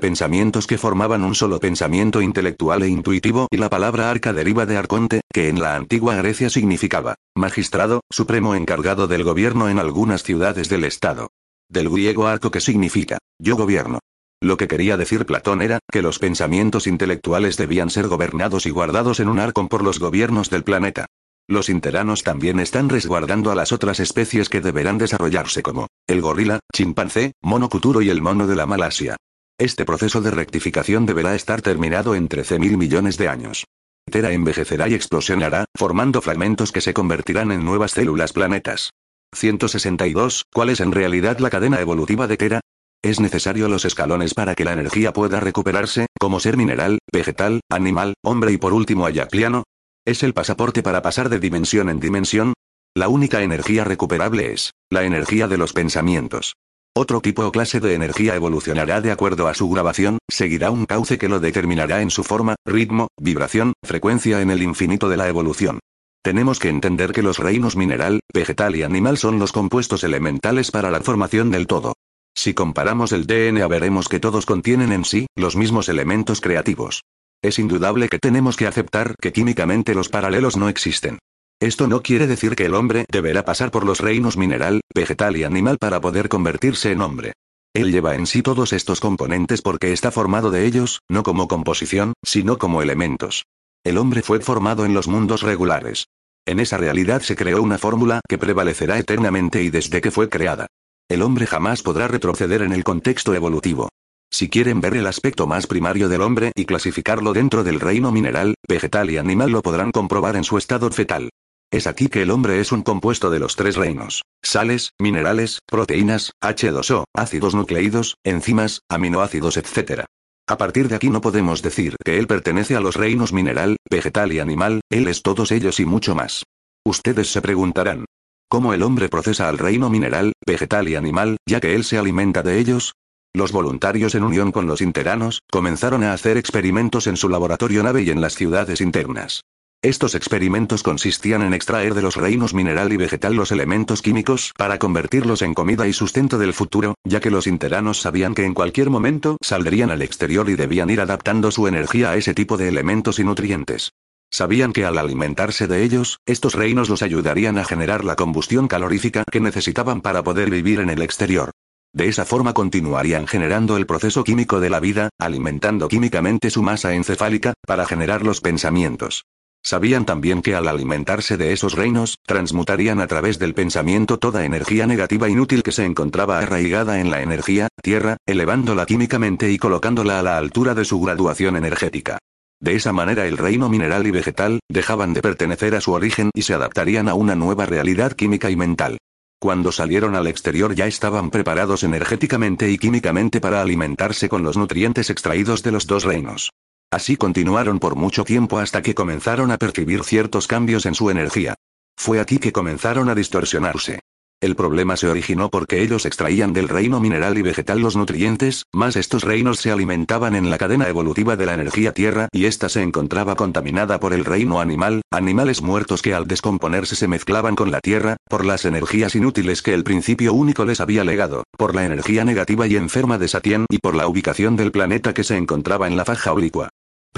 pensamientos que formaban un solo pensamiento intelectual e intuitivo, y la palabra arca deriva de arconte, que en la antigua Grecia significaba magistrado, supremo encargado del gobierno en algunas ciudades del Estado. Del griego arco que significa yo gobierno. Lo que quería decir Platón era, que los pensamientos intelectuales debían ser gobernados y guardados en un arcón por los gobiernos del planeta. Los interanos también están resguardando a las otras especies que deberán desarrollarse como el gorila, chimpancé, mono cuturo y el mono de la Malasia. Este proceso de rectificación deberá estar terminado en 13.000 millones de años. Tera envejecerá y explosionará, formando fragmentos que se convertirán en nuevas células planetas. 162. ¿Cuál es en realidad la cadena evolutiva de Tera? Es necesario los escalones para que la energía pueda recuperarse, como ser mineral, vegetal, animal, hombre y por último ayapliano. Es el pasaporte para pasar de dimensión en dimensión. La única energía recuperable es la energía de los pensamientos. Otro tipo o clase de energía evolucionará de acuerdo a su grabación, seguirá un cauce que lo determinará en su forma, ritmo, vibración, frecuencia en el infinito de la evolución. Tenemos que entender que los reinos mineral, vegetal y animal son los compuestos elementales para la formación del todo. Si comparamos el DNA veremos que todos contienen en sí, los mismos elementos creativos. Es indudable que tenemos que aceptar que químicamente los paralelos no existen. Esto no quiere decir que el hombre deberá pasar por los reinos mineral, vegetal y animal para poder convertirse en hombre. Él lleva en sí todos estos componentes porque está formado de ellos, no como composición, sino como elementos. El hombre fue formado en los mundos regulares. En esa realidad se creó una fórmula que prevalecerá eternamente y desde que fue creada. El hombre jamás podrá retroceder en el contexto evolutivo. Si quieren ver el aspecto más primario del hombre y clasificarlo dentro del reino mineral, vegetal y animal lo podrán comprobar en su estado fetal. Es aquí que el hombre es un compuesto de los tres reinos. Sales, minerales, proteínas, H2O, ácidos nucleídos, enzimas, aminoácidos, etc. A partir de aquí no podemos decir que él pertenece a los reinos mineral, vegetal y animal, él es todos ellos y mucho más. Ustedes se preguntarán, ¿Cómo el hombre procesa al reino mineral, vegetal y animal, ya que él se alimenta de ellos? Los voluntarios en unión con los interanos, comenzaron a hacer experimentos en su laboratorio nave y en las ciudades internas. Estos experimentos consistían en extraer de los reinos mineral y vegetal los elementos químicos para convertirlos en comida y sustento del futuro, ya que los interanos sabían que en cualquier momento saldrían al exterior y debían ir adaptando su energía a ese tipo de elementos y nutrientes. Sabían que al alimentarse de ellos, estos reinos los ayudarían a generar la combustión calorífica que necesitaban para poder vivir en el exterior. De esa forma continuarían generando el proceso químico de la vida, alimentando químicamente su masa encefálica, para generar los pensamientos. Sabían también que al alimentarse de esos reinos, transmutarían a través del pensamiento toda energía negativa inútil que se encontraba arraigada en la energía, tierra, elevándola químicamente y colocándola a la altura de su graduación energética. De esa manera el reino mineral y vegetal, dejaban de pertenecer a su origen y se adaptarían a una nueva realidad química y mental. Cuando salieron al exterior ya estaban preparados energéticamente y químicamente para alimentarse con los nutrientes extraídos de los dos reinos. Así continuaron por mucho tiempo hasta que comenzaron a percibir ciertos cambios en su energía. Fue aquí que comenzaron a distorsionarse. El problema se originó porque ellos extraían del reino mineral y vegetal los nutrientes, más estos reinos se alimentaban en la cadena evolutiva de la energía tierra y ésta se encontraba contaminada por el reino animal, animales muertos que al descomponerse se mezclaban con la tierra, por las energías inútiles que el principio único les había legado, por la energía negativa y enferma de Satien y por la ubicación del planeta que se encontraba en la faja oblicua.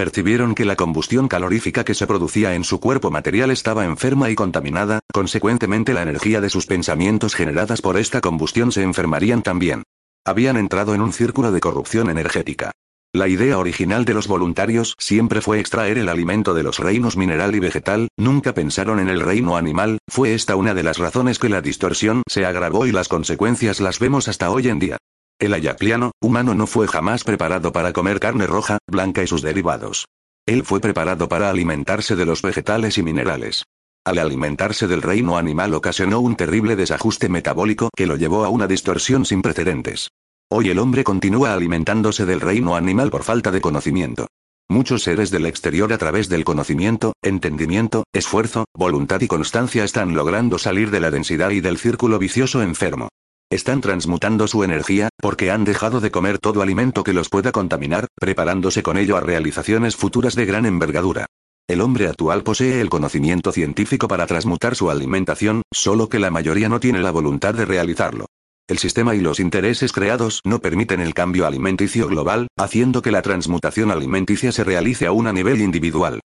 Percibieron que la combustión calorífica que se producía en su cuerpo material estaba enferma y contaminada, consecuentemente la energía de sus pensamientos generadas por esta combustión se enfermarían también. Habían entrado en un círculo de corrupción energética. La idea original de los voluntarios siempre fue extraer el alimento de los reinos mineral y vegetal, nunca pensaron en el reino animal, fue esta una de las razones que la distorsión se agravó y las consecuencias las vemos hasta hoy en día. El ayacliano, humano no fue jamás preparado para comer carne roja, blanca y sus derivados. Él fue preparado para alimentarse de los vegetales y minerales. Al alimentarse del reino animal ocasionó un terrible desajuste metabólico que lo llevó a una distorsión sin precedentes. Hoy el hombre continúa alimentándose del reino animal por falta de conocimiento. Muchos seres del exterior a través del conocimiento, entendimiento, esfuerzo, voluntad y constancia están logrando salir de la densidad y del círculo vicioso enfermo. Están transmutando su energía, porque han dejado de comer todo alimento que los pueda contaminar, preparándose con ello a realizaciones futuras de gran envergadura. El hombre actual posee el conocimiento científico para transmutar su alimentación, solo que la mayoría no tiene la voluntad de realizarlo. El sistema y los intereses creados no permiten el cambio alimenticio global, haciendo que la transmutación alimenticia se realice a un nivel individual.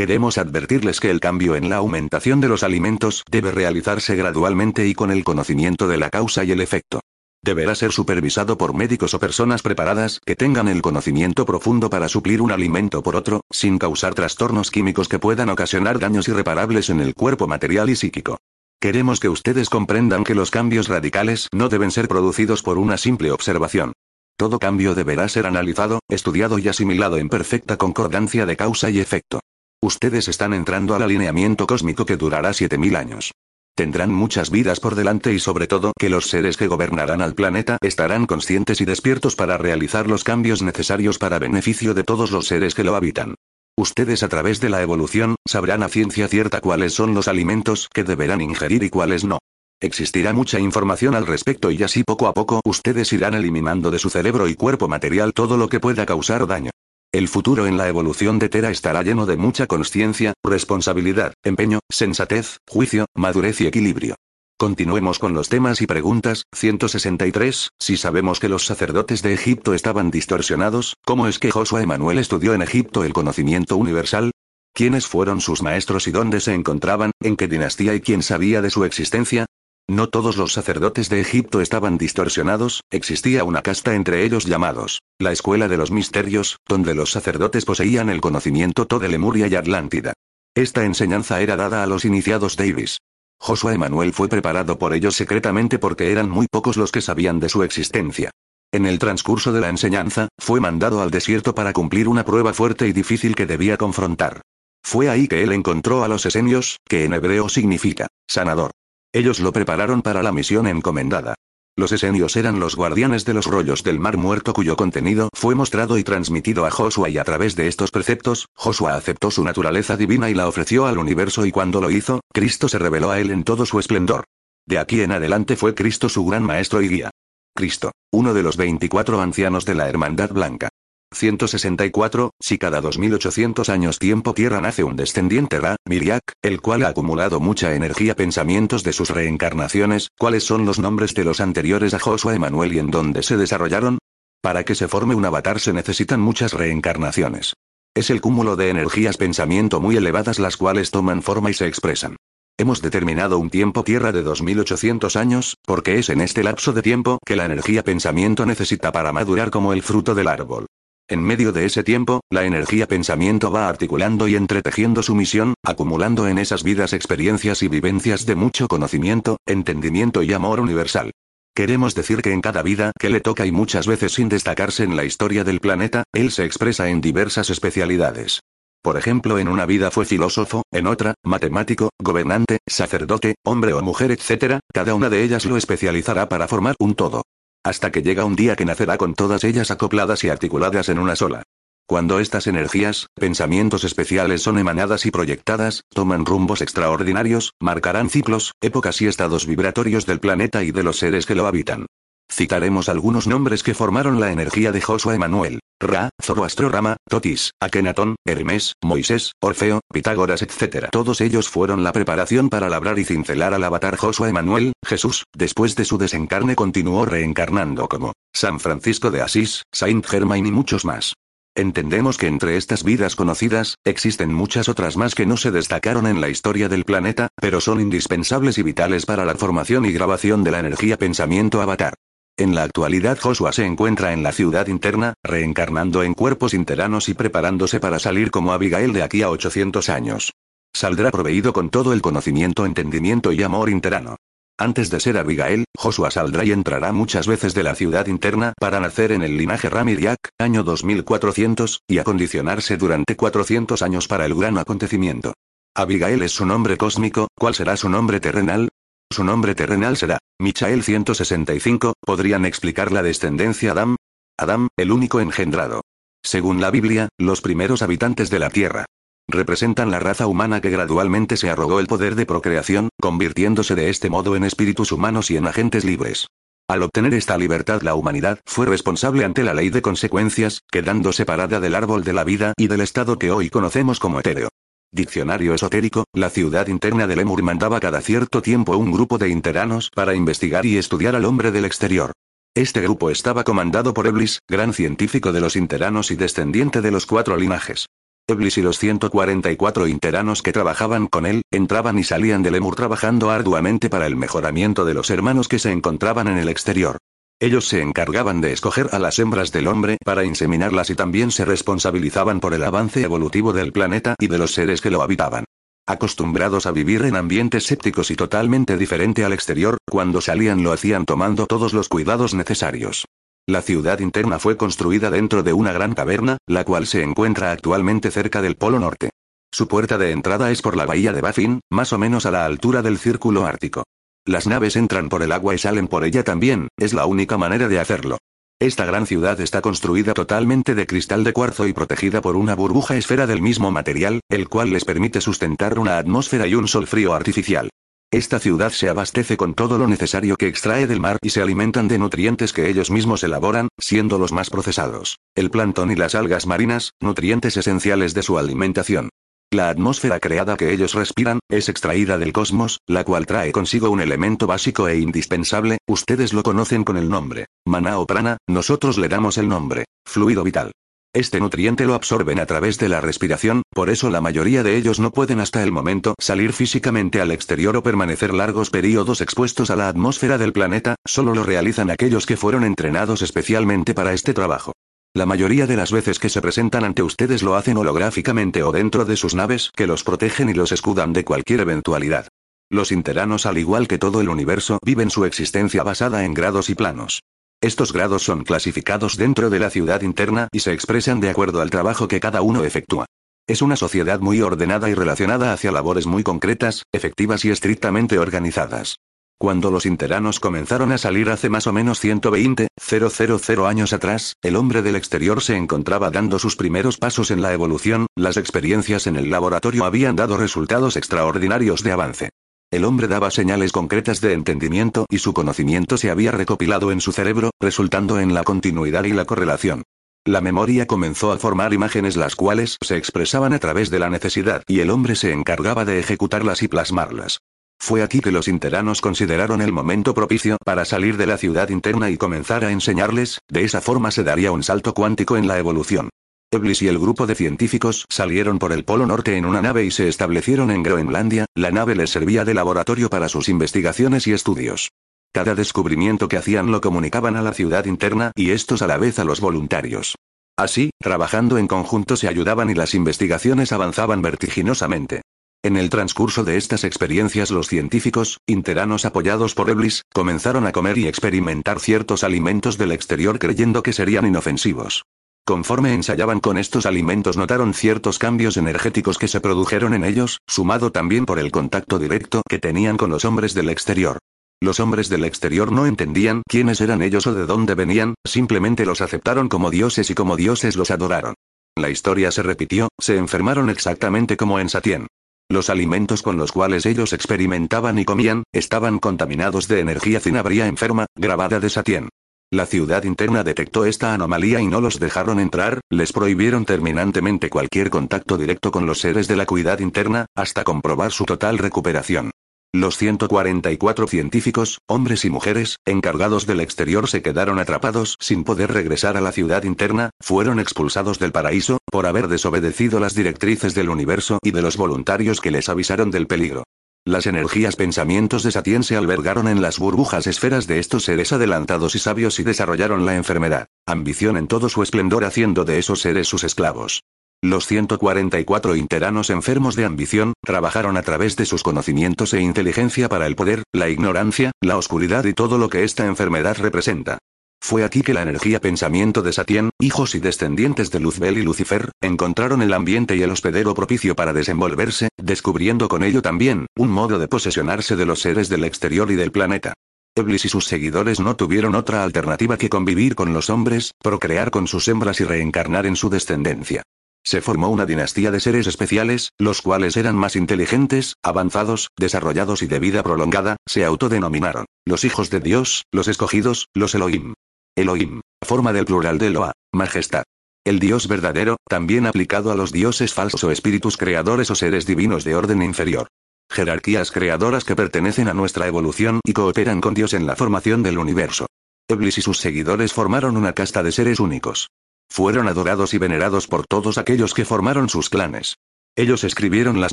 Queremos advertirles que el cambio en la aumentación de los alimentos debe realizarse gradualmente y con el conocimiento de la causa y el efecto. Deberá ser supervisado por médicos o personas preparadas que tengan el conocimiento profundo para suplir un alimento por otro, sin causar trastornos químicos que puedan ocasionar daños irreparables en el cuerpo material y psíquico. Queremos que ustedes comprendan que los cambios radicales no deben ser producidos por una simple observación. Todo cambio deberá ser analizado, estudiado y asimilado en perfecta concordancia de causa y efecto. Ustedes están entrando al alineamiento cósmico que durará 7000 años. Tendrán muchas vidas por delante y sobre todo que los seres que gobernarán al planeta estarán conscientes y despiertos para realizar los cambios necesarios para beneficio de todos los seres que lo habitan. Ustedes a través de la evolución, sabrán a ciencia cierta cuáles son los alimentos que deberán ingerir y cuáles no. Existirá mucha información al respecto y así poco a poco ustedes irán eliminando de su cerebro y cuerpo material todo lo que pueda causar daño. El futuro en la evolución de Tera estará lleno de mucha conciencia, responsabilidad, empeño, sensatez, juicio, madurez y equilibrio. Continuemos con los temas y preguntas. 163. Si sabemos que los sacerdotes de Egipto estaban distorsionados, ¿cómo es que Josué Emanuel estudió en Egipto el conocimiento universal? ¿Quiénes fueron sus maestros y dónde se encontraban, en qué dinastía y quién sabía de su existencia? No todos los sacerdotes de Egipto estaban distorsionados, existía una casta entre ellos llamados, la Escuela de los Misterios, donde los sacerdotes poseían el conocimiento todo de Lemuria y Atlántida. Esta enseñanza era dada a los iniciados Davis. Josué Emanuel fue preparado por ellos secretamente porque eran muy pocos los que sabían de su existencia. En el transcurso de la enseñanza, fue mandado al desierto para cumplir una prueba fuerte y difícil que debía confrontar. Fue ahí que él encontró a los esenios, que en hebreo significa, sanador. Ellos lo prepararon para la misión encomendada. Los esenios eran los guardianes de los rollos del mar muerto cuyo contenido fue mostrado y transmitido a Joshua y a través de estos preceptos, Joshua aceptó su naturaleza divina y la ofreció al universo y cuando lo hizo, Cristo se reveló a él en todo su esplendor. De aquí en adelante fue Cristo su gran maestro y guía. Cristo, uno de los 24 ancianos de la Hermandad Blanca. 164, si cada 2800 años tiempo Tierra nace un descendiente Ra, Miriak, el cual ha acumulado mucha energía pensamientos de sus reencarnaciones, ¿cuáles son los nombres de los anteriores a Joshua Emanuel y en dónde se desarrollaron? Para que se forme un avatar se necesitan muchas reencarnaciones. Es el cúmulo de energías pensamiento muy elevadas las cuales toman forma y se expresan. Hemos determinado un tiempo Tierra de 2800 años, porque es en este lapso de tiempo que la energía pensamiento necesita para madurar como el fruto del árbol. En medio de ese tiempo, la energía pensamiento va articulando y entretejiendo su misión, acumulando en esas vidas experiencias y vivencias de mucho conocimiento, entendimiento y amor universal. Queremos decir que en cada vida que le toca y muchas veces sin destacarse en la historia del planeta, él se expresa en diversas especialidades. Por ejemplo, en una vida fue filósofo, en otra, matemático, gobernante, sacerdote, hombre o mujer, etc., cada una de ellas lo especializará para formar un todo. Hasta que llega un día que nacerá con todas ellas acopladas y articuladas en una sola. Cuando estas energías, pensamientos especiales son emanadas y proyectadas, toman rumbos extraordinarios, marcarán ciclos, épocas y estados vibratorios del planeta y de los seres que lo habitan. Citaremos algunos nombres que formaron la energía de Joshua Emanuel. Ra, Zoroastro Rama, Totis, Akenatón, Hermes, Moisés, Orfeo, Pitágoras etc. Todos ellos fueron la preparación para labrar y cincelar al avatar Joshua Emanuel, Jesús, después de su desencarne continuó reencarnando como San Francisco de Asís, Saint Germain y muchos más. Entendemos que entre estas vidas conocidas, existen muchas otras más que no se destacaron en la historia del planeta, pero son indispensables y vitales para la formación y grabación de la energía pensamiento avatar. En la actualidad Joshua se encuentra en la ciudad interna, reencarnando en cuerpos interanos y preparándose para salir como Abigail de aquí a 800 años. Saldrá proveído con todo el conocimiento, entendimiento y amor interano. Antes de ser Abigail, Joshua saldrá y entrará muchas veces de la ciudad interna para nacer en el linaje Ramiriak, año 2400, y acondicionarse durante 400 años para el gran acontecimiento. Abigail es su nombre cósmico, ¿cuál será su nombre terrenal? Su nombre terrenal será Michael 165, ¿podrían explicar la descendencia Adam? Adam, el único engendrado. Según la Biblia, los primeros habitantes de la Tierra representan la raza humana que gradualmente se arrogó el poder de procreación, convirtiéndose de este modo en espíritus humanos y en agentes libres. Al obtener esta libertad la humanidad fue responsable ante la ley de consecuencias, quedando separada del árbol de la vida y del estado que hoy conocemos como etéreo. Diccionario esotérico, la ciudad interna de Lemur mandaba cada cierto tiempo un grupo de interanos para investigar y estudiar al hombre del exterior. Este grupo estaba comandado por Eblis, gran científico de los interanos y descendiente de los cuatro linajes. Eblis y los 144 interanos que trabajaban con él, entraban y salían de Lemur trabajando arduamente para el mejoramiento de los hermanos que se encontraban en el exterior. Ellos se encargaban de escoger a las hembras del hombre para inseminarlas y también se responsabilizaban por el avance evolutivo del planeta y de los seres que lo habitaban. Acostumbrados a vivir en ambientes sépticos y totalmente diferente al exterior, cuando salían lo hacían tomando todos los cuidados necesarios. La ciudad interna fue construida dentro de una gran caverna, la cual se encuentra actualmente cerca del Polo Norte. Su puerta de entrada es por la bahía de Baffin, más o menos a la altura del Círculo Ártico. Las naves entran por el agua y salen por ella también, es la única manera de hacerlo. Esta gran ciudad está construida totalmente de cristal de cuarzo y protegida por una burbuja esfera del mismo material, el cual les permite sustentar una atmósfera y un sol frío artificial. Esta ciudad se abastece con todo lo necesario que extrae del mar y se alimentan de nutrientes que ellos mismos elaboran, siendo los más procesados. El plancton y las algas marinas, nutrientes esenciales de su alimentación. La atmósfera creada que ellos respiran, es extraída del cosmos, la cual trae consigo un elemento básico e indispensable, ustedes lo conocen con el nombre, maná o prana, nosotros le damos el nombre, fluido vital. Este nutriente lo absorben a través de la respiración, por eso la mayoría de ellos no pueden hasta el momento salir físicamente al exterior o permanecer largos periodos expuestos a la atmósfera del planeta, solo lo realizan aquellos que fueron entrenados especialmente para este trabajo. La mayoría de las veces que se presentan ante ustedes lo hacen holográficamente o dentro de sus naves que los protegen y los escudan de cualquier eventualidad. Los interanos al igual que todo el universo viven su existencia basada en grados y planos. Estos grados son clasificados dentro de la ciudad interna y se expresan de acuerdo al trabajo que cada uno efectúa. Es una sociedad muy ordenada y relacionada hacia labores muy concretas, efectivas y estrictamente organizadas. Cuando los interanos comenzaron a salir hace más o menos 120, 000 años atrás, el hombre del exterior se encontraba dando sus primeros pasos en la evolución, las experiencias en el laboratorio habían dado resultados extraordinarios de avance. El hombre daba señales concretas de entendimiento y su conocimiento se había recopilado en su cerebro, resultando en la continuidad y la correlación. La memoria comenzó a formar imágenes las cuales se expresaban a través de la necesidad y el hombre se encargaba de ejecutarlas y plasmarlas. Fue aquí que los interanos consideraron el momento propicio para salir de la ciudad interna y comenzar a enseñarles, de esa forma se daría un salto cuántico en la evolución. Eblis y el grupo de científicos salieron por el Polo Norte en una nave y se establecieron en Groenlandia, la nave les servía de laboratorio para sus investigaciones y estudios. Cada descubrimiento que hacían lo comunicaban a la ciudad interna y estos a la vez a los voluntarios. Así, trabajando en conjunto se ayudaban y las investigaciones avanzaban vertiginosamente. En el transcurso de estas experiencias los científicos, interanos apoyados por Eblis, comenzaron a comer y experimentar ciertos alimentos del exterior creyendo que serían inofensivos. Conforme ensayaban con estos alimentos notaron ciertos cambios energéticos que se produjeron en ellos, sumado también por el contacto directo que tenían con los hombres del exterior. Los hombres del exterior no entendían quiénes eran ellos o de dónde venían, simplemente los aceptaron como dioses y como dioses los adoraron. La historia se repitió, se enfermaron exactamente como en Satien. Los alimentos con los cuales ellos experimentaban y comían, estaban contaminados de energía cinabria enferma, grabada de Satien. La ciudad interna detectó esta anomalía y no los dejaron entrar, les prohibieron terminantemente cualquier contacto directo con los seres de la cuidad interna, hasta comprobar su total recuperación. Los 144 científicos, hombres y mujeres, encargados del exterior se quedaron atrapados sin poder regresar a la ciudad interna, fueron expulsados del paraíso, por haber desobedecido las directrices del universo y de los voluntarios que les avisaron del peligro. Las energías pensamientos de Satien se albergaron en las burbujas esferas de estos seres adelantados y sabios y desarrollaron la enfermedad, ambición en todo su esplendor haciendo de esos seres sus esclavos. Los 144 interanos enfermos de ambición, trabajaron a través de sus conocimientos e inteligencia para el poder, la ignorancia, la oscuridad y todo lo que esta enfermedad representa. Fue aquí que la energía pensamiento de Satien, hijos y descendientes de Luzbel y Lucifer, encontraron el ambiente y el hospedero propicio para desenvolverse, descubriendo con ello también, un modo de posesionarse de los seres del exterior y del planeta. Eblis y sus seguidores no tuvieron otra alternativa que convivir con los hombres, procrear con sus hembras y reencarnar en su descendencia. Se formó una dinastía de seres especiales, los cuales eran más inteligentes, avanzados, desarrollados y de vida prolongada, se autodenominaron los hijos de Dios, los escogidos, los Elohim. Elohim, forma del plural de Eloa, majestad. El Dios verdadero, también aplicado a los dioses falsos o espíritus creadores o seres divinos de orden inferior. Jerarquías creadoras que pertenecen a nuestra evolución y cooperan con Dios en la formación del universo. Eblis y sus seguidores formaron una casta de seres únicos. Fueron adorados y venerados por todos aquellos que formaron sus clanes. Ellos escribieron las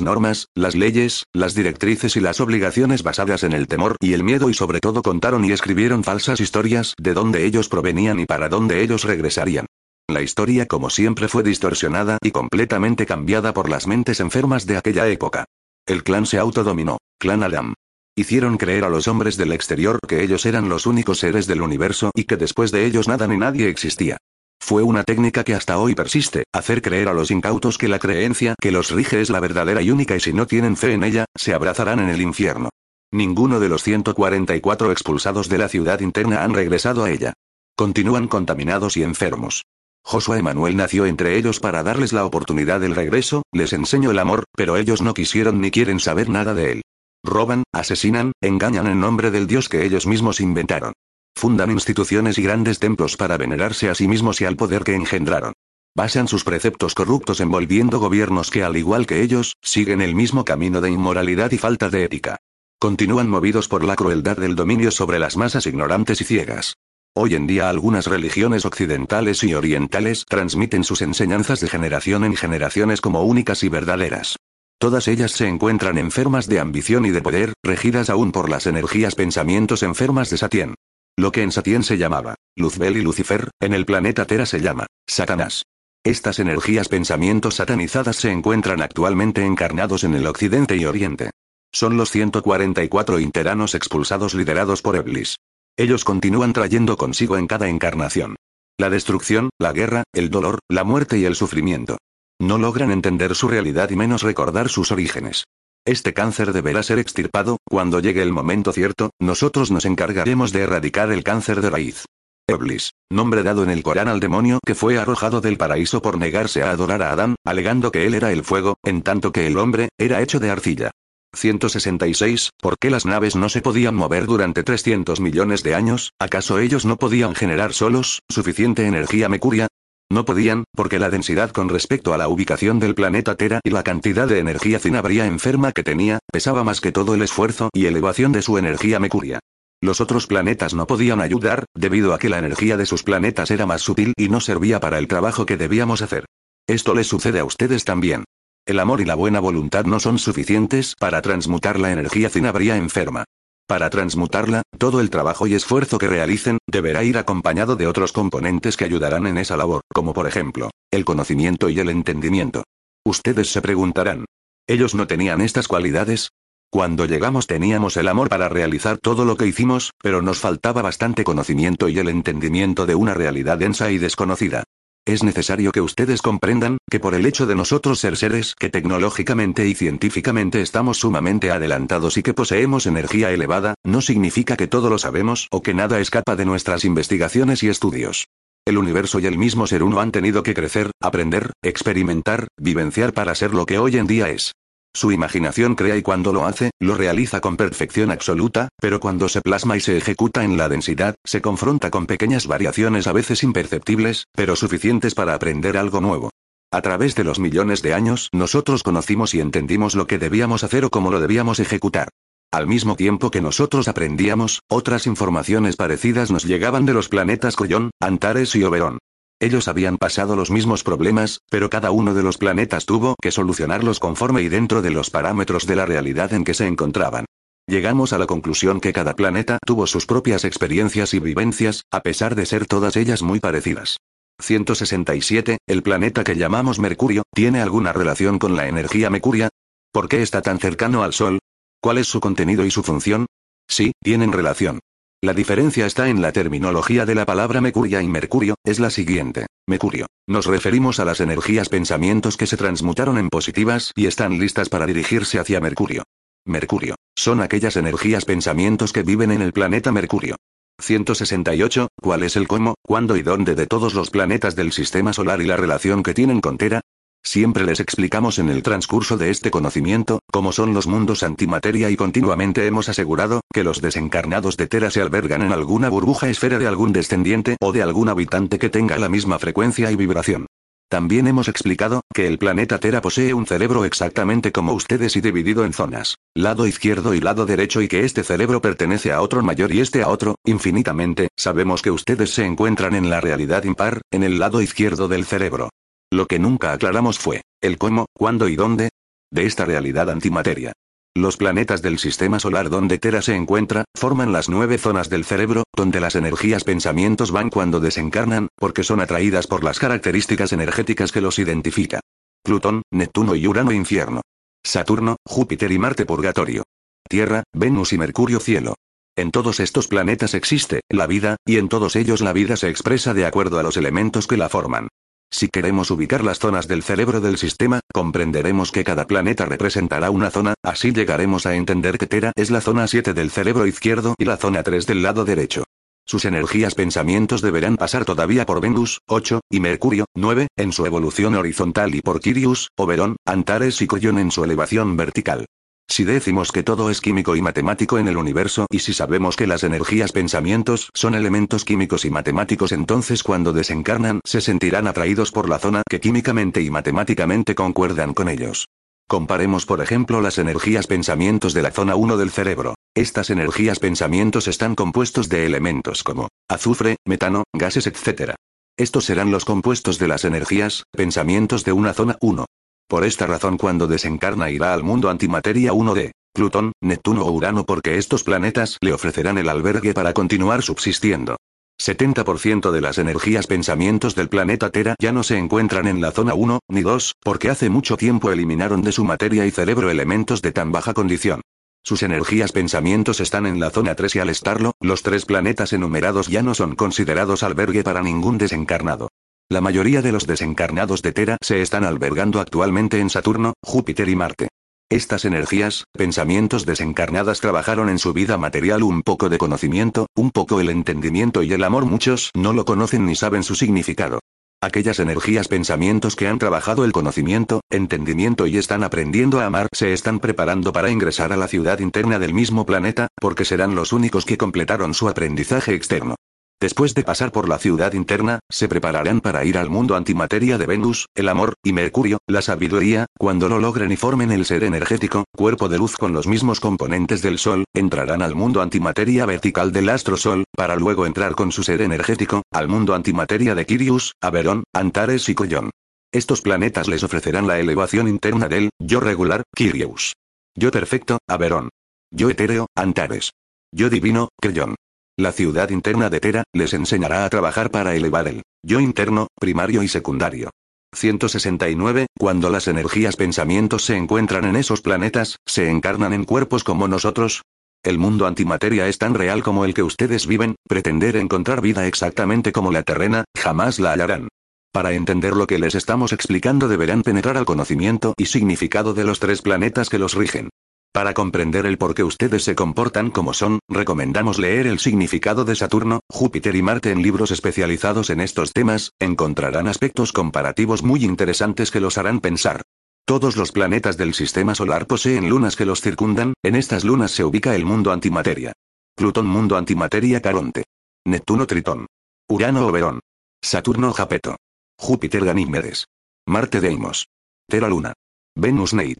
normas, las leyes, las directrices y las obligaciones basadas en el temor y el miedo y sobre todo contaron y escribieron falsas historias de dónde ellos provenían y para dónde ellos regresarían. La historia como siempre fue distorsionada y completamente cambiada por las mentes enfermas de aquella época. El clan se autodominó. Clan Adam. Hicieron creer a los hombres del exterior que ellos eran los únicos seres del universo y que después de ellos nada ni nadie existía. Fue una técnica que hasta hoy persiste, hacer creer a los incautos que la creencia que los rige es la verdadera y única y si no tienen fe en ella, se abrazarán en el infierno. Ninguno de los 144 expulsados de la ciudad interna han regresado a ella. Continúan contaminados y enfermos. Josué Emanuel nació entre ellos para darles la oportunidad del regreso, les enseñó el amor, pero ellos no quisieron ni quieren saber nada de él. Roban, asesinan, engañan en nombre del Dios que ellos mismos inventaron. Fundan instituciones y grandes templos para venerarse a sí mismos y al poder que engendraron. Basan sus preceptos corruptos envolviendo gobiernos que al igual que ellos, siguen el mismo camino de inmoralidad y falta de ética. Continúan movidos por la crueldad del dominio sobre las masas ignorantes y ciegas. Hoy en día algunas religiones occidentales y orientales transmiten sus enseñanzas de generación en generaciones como únicas y verdaderas. Todas ellas se encuentran enfermas de ambición y de poder, regidas aún por las energías pensamientos enfermas de Satien. Lo que en Satien se llamaba Luzbel y Lucifer, en el planeta Tera se llama Satanás. Estas energías pensamientos satanizadas se encuentran actualmente encarnados en el occidente y oriente. Son los 144 interanos expulsados liderados por Eblis. Ellos continúan trayendo consigo en cada encarnación. La destrucción, la guerra, el dolor, la muerte y el sufrimiento. No logran entender su realidad y menos recordar sus orígenes. Este cáncer deberá ser extirpado, cuando llegue el momento cierto, nosotros nos encargaremos de erradicar el cáncer de raíz. Eblis, nombre dado en el Corán al demonio que fue arrojado del paraíso por negarse a adorar a Adán, alegando que él era el fuego, en tanto que el hombre, era hecho de arcilla. 166. ¿Por qué las naves no se podían mover durante 300 millones de años? ¿Acaso ellos no podían generar solos suficiente energía mercuria? No podían, porque la densidad con respecto a la ubicación del planeta Tera y la cantidad de energía cinabria enferma que tenía, pesaba más que todo el esfuerzo y elevación de su energía mercuria. Los otros planetas no podían ayudar, debido a que la energía de sus planetas era más sutil y no servía para el trabajo que debíamos hacer. Esto les sucede a ustedes también. El amor y la buena voluntad no son suficientes para transmutar la energía cinabria enferma. Para transmutarla, todo el trabajo y esfuerzo que realicen, deberá ir acompañado de otros componentes que ayudarán en esa labor, como por ejemplo, el conocimiento y el entendimiento. Ustedes se preguntarán, ¿ellos no tenían estas cualidades? Cuando llegamos teníamos el amor para realizar todo lo que hicimos, pero nos faltaba bastante conocimiento y el entendimiento de una realidad densa y desconocida. Es necesario que ustedes comprendan, que por el hecho de nosotros ser seres que tecnológicamente y científicamente estamos sumamente adelantados y que poseemos energía elevada, no significa que todo lo sabemos o que nada escapa de nuestras investigaciones y estudios. El universo y el mismo ser uno han tenido que crecer, aprender, experimentar, vivenciar para ser lo que hoy en día es. Su imaginación crea y cuando lo hace, lo realiza con perfección absoluta, pero cuando se plasma y se ejecuta en la densidad, se confronta con pequeñas variaciones a veces imperceptibles, pero suficientes para aprender algo nuevo. A través de los millones de años, nosotros conocimos y entendimos lo que debíamos hacer o cómo lo debíamos ejecutar. Al mismo tiempo que nosotros aprendíamos, otras informaciones parecidas nos llegaban de los planetas Coyón, Antares y Oberón. Ellos habían pasado los mismos problemas, pero cada uno de los planetas tuvo que solucionarlos conforme y dentro de los parámetros de la realidad en que se encontraban. Llegamos a la conclusión que cada planeta tuvo sus propias experiencias y vivencias, a pesar de ser todas ellas muy parecidas. 167. El planeta que llamamos Mercurio, ¿tiene alguna relación con la energía mercuria? ¿Por qué está tan cercano al Sol? ¿Cuál es su contenido y su función? Sí, tienen relación. La diferencia está en la terminología de la palabra Mercuria y Mercurio, es la siguiente. Mercurio. Nos referimos a las energías pensamientos que se transmutaron en positivas y están listas para dirigirse hacia Mercurio. Mercurio. Son aquellas energías pensamientos que viven en el planeta Mercurio. 168. ¿Cuál es el cómo, cuándo y dónde de todos los planetas del sistema solar y la relación que tienen con Tera? Siempre les explicamos en el transcurso de este conocimiento, cómo son los mundos antimateria y continuamente hemos asegurado, que los desencarnados de Tera se albergan en alguna burbuja esfera de algún descendiente o de algún habitante que tenga la misma frecuencia y vibración. También hemos explicado, que el planeta Tera posee un cerebro exactamente como ustedes y dividido en zonas, lado izquierdo y lado derecho y que este cerebro pertenece a otro mayor y este a otro, infinitamente, sabemos que ustedes se encuentran en la realidad impar, en el lado izquierdo del cerebro. Lo que nunca aclaramos fue, el cómo, cuándo y dónde, de esta realidad antimateria. Los planetas del sistema solar donde Tera se encuentra, forman las nueve zonas del cerebro, donde las energías pensamientos van cuando desencarnan, porque son atraídas por las características energéticas que los identifica. Plutón, Neptuno y Urano infierno. Saturno, Júpiter y Marte purgatorio. Tierra, Venus y Mercurio cielo. En todos estos planetas existe la vida, y en todos ellos la vida se expresa de acuerdo a los elementos que la forman. Si queremos ubicar las zonas del cerebro del sistema, comprenderemos que cada planeta representará una zona, así llegaremos a entender que Tera es la zona 7 del cerebro izquierdo y la zona 3 del lado derecho. Sus energías pensamientos deberán pasar todavía por Venus, 8, y Mercurio, 9, en su evolución horizontal y por Quirius, Oberón, Antares y Collón en su elevación vertical. Si decimos que todo es químico y matemático en el universo y si sabemos que las energías pensamientos son elementos químicos y matemáticos entonces cuando desencarnan se sentirán atraídos por la zona que químicamente y matemáticamente concuerdan con ellos. Comparemos por ejemplo las energías pensamientos de la zona 1 del cerebro. Estas energías pensamientos están compuestos de elementos como azufre, metano, gases etc. Estos serán los compuestos de las energías, pensamientos de una zona 1. Por esta razón cuando desencarna irá al mundo antimateria 1 de Plutón, Neptuno o Urano porque estos planetas le ofrecerán el albergue para continuar subsistiendo. 70% de las energías pensamientos del planeta Tera ya no se encuentran en la zona 1, ni 2, porque hace mucho tiempo eliminaron de su materia y cerebro elementos de tan baja condición. Sus energías pensamientos están en la zona 3 y al estarlo, los tres planetas enumerados ya no son considerados albergue para ningún desencarnado. La mayoría de los desencarnados de Tera se están albergando actualmente en Saturno, Júpiter y Marte. Estas energías, pensamientos desencarnadas trabajaron en su vida material un poco de conocimiento, un poco el entendimiento y el amor muchos no lo conocen ni saben su significado. Aquellas energías pensamientos que han trabajado el conocimiento, entendimiento y están aprendiendo a amar se están preparando para ingresar a la ciudad interna del mismo planeta, porque serán los únicos que completaron su aprendizaje externo. Después de pasar por la ciudad interna, se prepararán para ir al mundo antimateria de Venus, el amor, y Mercurio, la sabiduría, cuando lo logren y formen el ser energético, cuerpo de luz con los mismos componentes del Sol, entrarán al mundo antimateria vertical del astro Sol, para luego entrar con su ser energético, al mundo antimateria de Quirius, Averón, Antares y Collón. Estos planetas les ofrecerán la elevación interna del yo regular, Quirius. Yo perfecto, Averón. Yo etéreo, Antares. Yo divino, Collón. La ciudad interna de Tera, les enseñará a trabajar para elevar el yo interno, primario y secundario. 169. Cuando las energías pensamientos se encuentran en esos planetas, se encarnan en cuerpos como nosotros. El mundo antimateria es tan real como el que ustedes viven, pretender encontrar vida exactamente como la terrena, jamás la hallarán. Para entender lo que les estamos explicando deberán penetrar al conocimiento y significado de los tres planetas que los rigen. Para comprender el por qué ustedes se comportan como son, recomendamos leer el significado de Saturno, Júpiter y Marte en libros especializados en estos temas, encontrarán aspectos comparativos muy interesantes que los harán pensar. Todos los planetas del sistema solar poseen lunas que los circundan, en estas lunas se ubica el mundo antimateria. Plutón mundo antimateria Caronte. Neptuno Tritón. Urano Oberón. Saturno Japeto. Júpiter Ganímedes. Marte Deimos. Tera Luna. Venus Neit.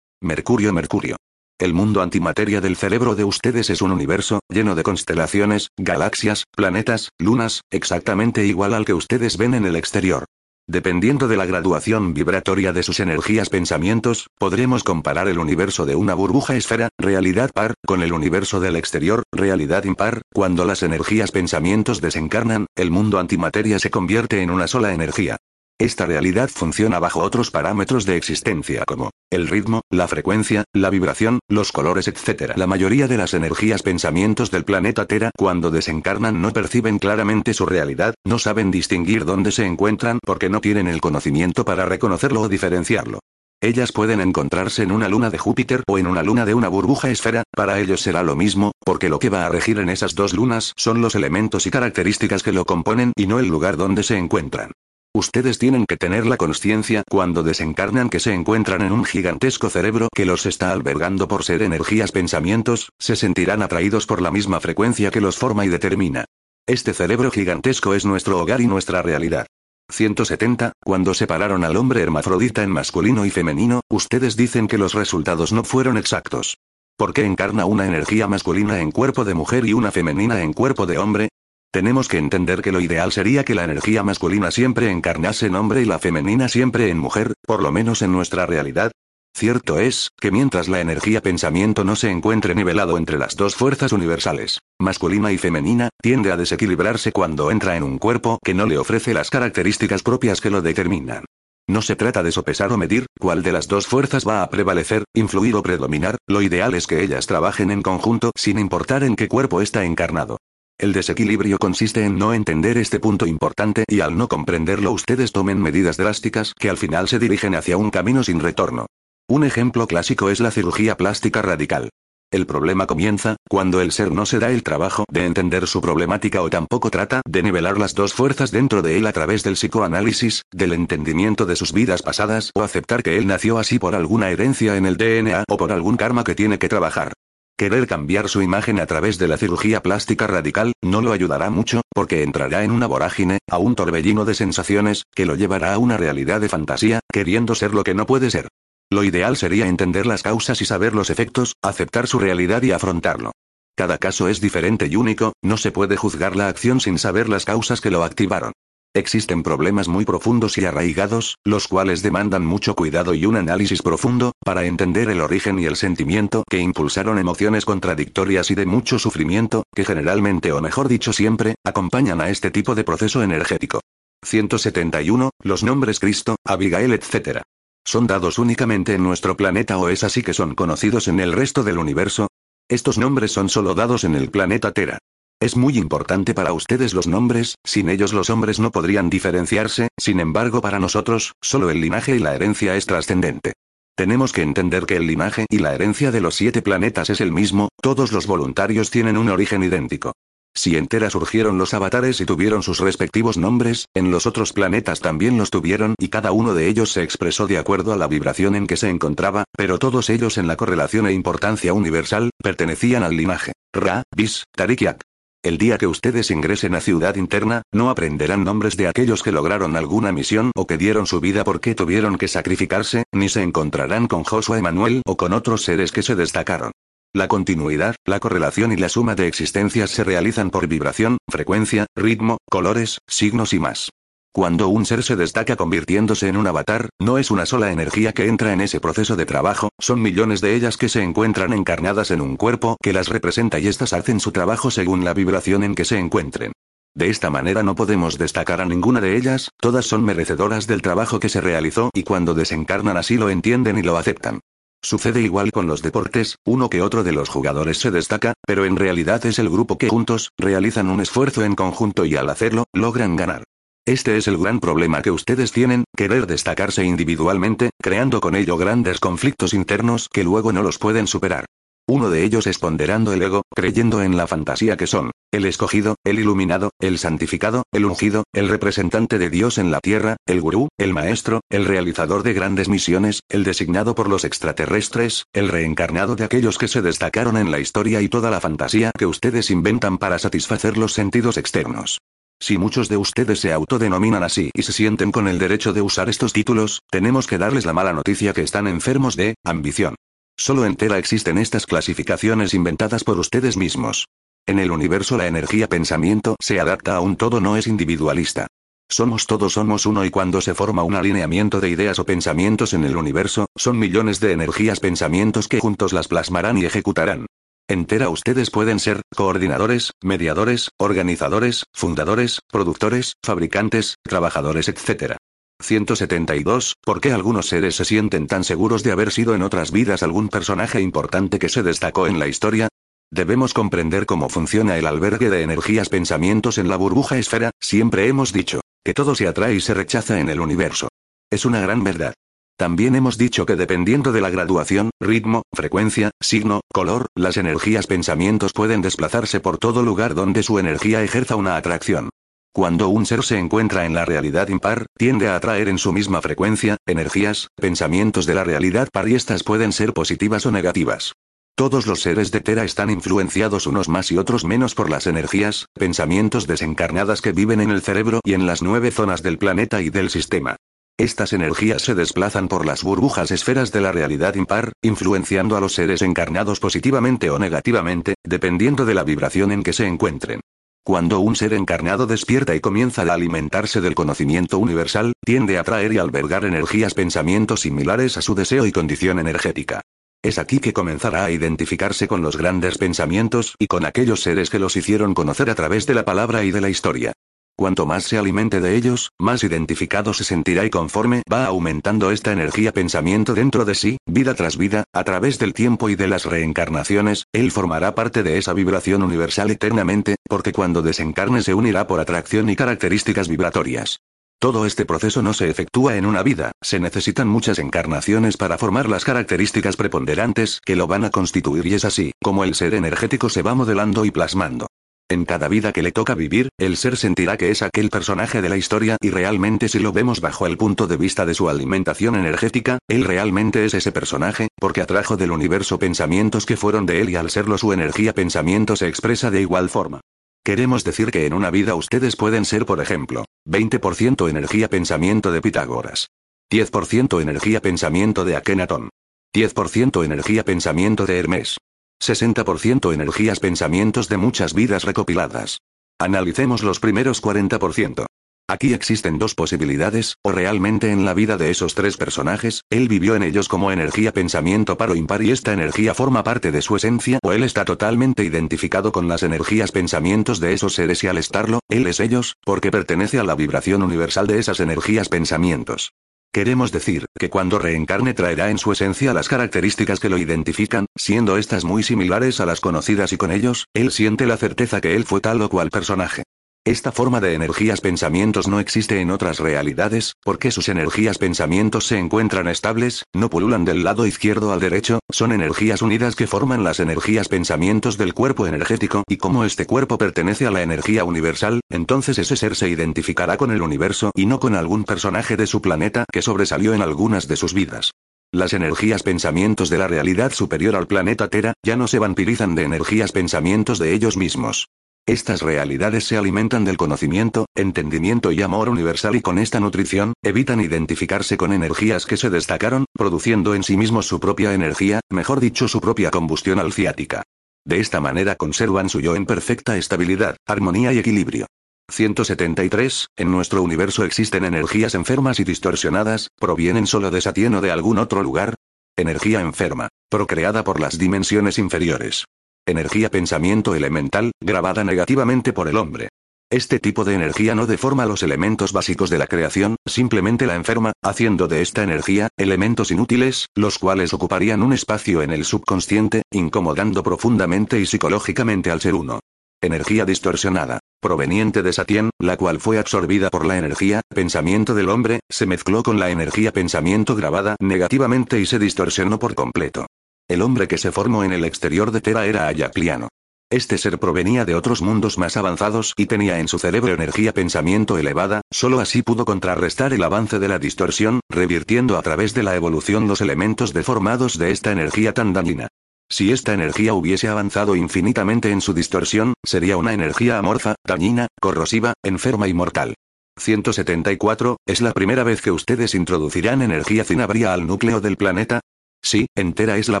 Mercurio Mercurio. El mundo antimateria del cerebro de ustedes es un universo, lleno de constelaciones, galaxias, planetas, lunas, exactamente igual al que ustedes ven en el exterior. Dependiendo de la graduación vibratoria de sus energías pensamientos, podremos comparar el universo de una burbuja esfera, realidad par, con el universo del exterior, realidad impar. Cuando las energías pensamientos desencarnan, el mundo antimateria se convierte en una sola energía. Esta realidad funciona bajo otros parámetros de existencia como el ritmo, la frecuencia, la vibración, los colores, etc. La mayoría de las energías pensamientos del planeta Tera cuando desencarnan no perciben claramente su realidad, no saben distinguir dónde se encuentran porque no tienen el conocimiento para reconocerlo o diferenciarlo. Ellas pueden encontrarse en una luna de Júpiter o en una luna de una burbuja esfera, para ellos será lo mismo, porque lo que va a regir en esas dos lunas son los elementos y características que lo componen y no el lugar donde se encuentran. Ustedes tienen que tener la conciencia cuando desencarnan que se encuentran en un gigantesco cerebro que los está albergando por ser energías pensamientos, se sentirán atraídos por la misma frecuencia que los forma y determina. Este cerebro gigantesco es nuestro hogar y nuestra realidad. 170, cuando separaron al hombre hermafrodita en masculino y femenino, ustedes dicen que los resultados no fueron exactos. ¿Por qué encarna una energía masculina en cuerpo de mujer y una femenina en cuerpo de hombre? Tenemos que entender que lo ideal sería que la energía masculina siempre encarnase en hombre y la femenina siempre en mujer, por lo menos en nuestra realidad. Cierto es, que mientras la energía pensamiento no se encuentre nivelado entre las dos fuerzas universales, masculina y femenina, tiende a desequilibrarse cuando entra en un cuerpo que no le ofrece las características propias que lo determinan. No se trata de sopesar o medir cuál de las dos fuerzas va a prevalecer, influir o predominar, lo ideal es que ellas trabajen en conjunto sin importar en qué cuerpo está encarnado. El desequilibrio consiste en no entender este punto importante y al no comprenderlo ustedes tomen medidas drásticas que al final se dirigen hacia un camino sin retorno. Un ejemplo clásico es la cirugía plástica radical. El problema comienza cuando el ser no se da el trabajo de entender su problemática o tampoco trata de nivelar las dos fuerzas dentro de él a través del psicoanálisis, del entendimiento de sus vidas pasadas o aceptar que él nació así por alguna herencia en el DNA o por algún karma que tiene que trabajar. Querer cambiar su imagen a través de la cirugía plástica radical, no lo ayudará mucho, porque entrará en una vorágine, a un torbellino de sensaciones, que lo llevará a una realidad de fantasía, queriendo ser lo que no puede ser. Lo ideal sería entender las causas y saber los efectos, aceptar su realidad y afrontarlo. Cada caso es diferente y único, no se puede juzgar la acción sin saber las causas que lo activaron. Existen problemas muy profundos y arraigados, los cuales demandan mucho cuidado y un análisis profundo, para entender el origen y el sentimiento que impulsaron emociones contradictorias y de mucho sufrimiento, que generalmente o mejor dicho siempre, acompañan a este tipo de proceso energético. 171, los nombres Cristo, Abigail, etc. ¿Son dados únicamente en nuestro planeta o es así que son conocidos en el resto del universo? Estos nombres son solo dados en el planeta Tera. Es muy importante para ustedes los nombres, sin ellos los hombres no podrían diferenciarse, sin embargo para nosotros, solo el linaje y la herencia es trascendente. Tenemos que entender que el linaje y la herencia de los siete planetas es el mismo, todos los voluntarios tienen un origen idéntico. Si entera surgieron los avatares y tuvieron sus respectivos nombres, en los otros planetas también los tuvieron y cada uno de ellos se expresó de acuerdo a la vibración en que se encontraba, pero todos ellos en la correlación e importancia universal, pertenecían al linaje. Ra, Bis, Tarikiak. El día que ustedes ingresen a Ciudad Interna, no aprenderán nombres de aquellos que lograron alguna misión o que dieron su vida porque tuvieron que sacrificarse, ni se encontrarán con Joshua Emanuel o con otros seres que se destacaron. La continuidad, la correlación y la suma de existencias se realizan por vibración, frecuencia, ritmo, colores, signos y más. Cuando un ser se destaca convirtiéndose en un avatar, no es una sola energía que entra en ese proceso de trabajo, son millones de ellas que se encuentran encarnadas en un cuerpo que las representa y éstas hacen su trabajo según la vibración en que se encuentren. De esta manera no podemos destacar a ninguna de ellas, todas son merecedoras del trabajo que se realizó y cuando desencarnan así lo entienden y lo aceptan. Sucede igual con los deportes, uno que otro de los jugadores se destaca, pero en realidad es el grupo que juntos, realizan un esfuerzo en conjunto y al hacerlo, logran ganar. Este es el gran problema que ustedes tienen, querer destacarse individualmente, creando con ello grandes conflictos internos que luego no los pueden superar. Uno de ellos es ponderando el ego, creyendo en la fantasía que son, el escogido, el iluminado, el santificado, el ungido, el representante de Dios en la tierra, el gurú, el maestro, el realizador de grandes misiones, el designado por los extraterrestres, el reencarnado de aquellos que se destacaron en la historia y toda la fantasía que ustedes inventan para satisfacer los sentidos externos. Si muchos de ustedes se autodenominan así y se sienten con el derecho de usar estos títulos, tenemos que darles la mala noticia que están enfermos de ambición. Solo entera existen estas clasificaciones inventadas por ustedes mismos. En el universo la energía pensamiento se adapta a un todo no es individualista. Somos todos somos uno y cuando se forma un alineamiento de ideas o pensamientos en el universo, son millones de energías pensamientos que juntos las plasmarán y ejecutarán. Entera ustedes pueden ser coordinadores, mediadores, organizadores, fundadores, productores, fabricantes, trabajadores, etc. 172. ¿Por qué algunos seres se sienten tan seguros de haber sido en otras vidas algún personaje importante que se destacó en la historia? Debemos comprender cómo funciona el albergue de energías pensamientos en la burbuja esfera, siempre hemos dicho, que todo se atrae y se rechaza en el universo. Es una gran verdad. También hemos dicho que dependiendo de la graduación, ritmo, frecuencia, signo, color, las energías pensamientos pueden desplazarse por todo lugar donde su energía ejerza una atracción. Cuando un ser se encuentra en la realidad impar, tiende a atraer en su misma frecuencia, energías, pensamientos de la realidad par y estas pueden ser positivas o negativas. Todos los seres de Tera están influenciados unos más y otros menos por las energías, pensamientos desencarnadas que viven en el cerebro y en las nueve zonas del planeta y del sistema. Estas energías se desplazan por las burbujas esferas de la realidad impar, influenciando a los seres encarnados positivamente o negativamente, dependiendo de la vibración en que se encuentren. Cuando un ser encarnado despierta y comienza a alimentarse del conocimiento universal, tiende a atraer y albergar energías pensamientos similares a su deseo y condición energética. Es aquí que comenzará a identificarse con los grandes pensamientos y con aquellos seres que los hicieron conocer a través de la palabra y de la historia. Cuanto más se alimente de ellos, más identificado se sentirá y conforme va aumentando esta energía pensamiento dentro de sí, vida tras vida, a través del tiempo y de las reencarnaciones, él formará parte de esa vibración universal eternamente, porque cuando desencarne se unirá por atracción y características vibratorias. Todo este proceso no se efectúa en una vida, se necesitan muchas encarnaciones para formar las características preponderantes que lo van a constituir y es así, como el ser energético se va modelando y plasmando. En cada vida que le toca vivir, el ser sentirá que es aquel personaje de la historia y realmente si lo vemos bajo el punto de vista de su alimentación energética, él realmente es ese personaje, porque atrajo del universo pensamientos que fueron de él y al serlo su energía pensamiento se expresa de igual forma. Queremos decir que en una vida ustedes pueden ser, por ejemplo, 20% energía pensamiento de Pitágoras. 10% energía pensamiento de Akenatón. 10% energía pensamiento de Hermes. 60% energías pensamientos de muchas vidas recopiladas. Analicemos los primeros 40%. Aquí existen dos posibilidades, o realmente en la vida de esos tres personajes, él vivió en ellos como energía pensamiento paro impar y esta energía forma parte de su esencia, o él está totalmente identificado con las energías pensamientos de esos seres y al estarlo, él es ellos, porque pertenece a la vibración universal de esas energías pensamientos. Queremos decir, que cuando reencarne traerá en su esencia las características que lo identifican, siendo estas muy similares a las conocidas y con ellos, él siente la certeza que él fue tal o cual personaje. Esta forma de energías pensamientos no existe en otras realidades, porque sus energías pensamientos se encuentran estables, no pululan del lado izquierdo al derecho, son energías unidas que forman las energías pensamientos del cuerpo energético y como este cuerpo pertenece a la energía universal, entonces ese ser se identificará con el universo y no con algún personaje de su planeta que sobresalió en algunas de sus vidas. Las energías pensamientos de la realidad superior al planeta Tera, ya no se vampirizan de energías pensamientos de ellos mismos. Estas realidades se alimentan del conocimiento, entendimiento y amor universal y con esta nutrición, evitan identificarse con energías que se destacaron, produciendo en sí mismos su propia energía, mejor dicho su propia combustión alciática. De esta manera conservan su yo en perfecta estabilidad, armonía y equilibrio. 173. En nuestro universo existen energías enfermas y distorsionadas, provienen solo de Satien o de algún otro lugar. Energía enferma, procreada por las dimensiones inferiores. Energía pensamiento elemental, grabada negativamente por el hombre. Este tipo de energía no deforma los elementos básicos de la creación, simplemente la enferma, haciendo de esta energía, elementos inútiles, los cuales ocuparían un espacio en el subconsciente, incomodando profundamente y psicológicamente al ser uno. Energía distorsionada, proveniente de Satien, la cual fue absorbida por la energía, pensamiento del hombre, se mezcló con la energía pensamiento grabada negativamente y se distorsionó por completo. El hombre que se formó en el exterior de Tera era Ayacliano. Este ser provenía de otros mundos más avanzados y tenía en su cerebro energía pensamiento elevada, solo así pudo contrarrestar el avance de la distorsión, revirtiendo a través de la evolución los elementos deformados de esta energía tan dañina. Si esta energía hubiese avanzado infinitamente en su distorsión, sería una energía amorfa, dañina, corrosiva, enferma y mortal. 174, ¿es la primera vez que ustedes introducirán energía cinabria al núcleo del planeta? Sí, entera es la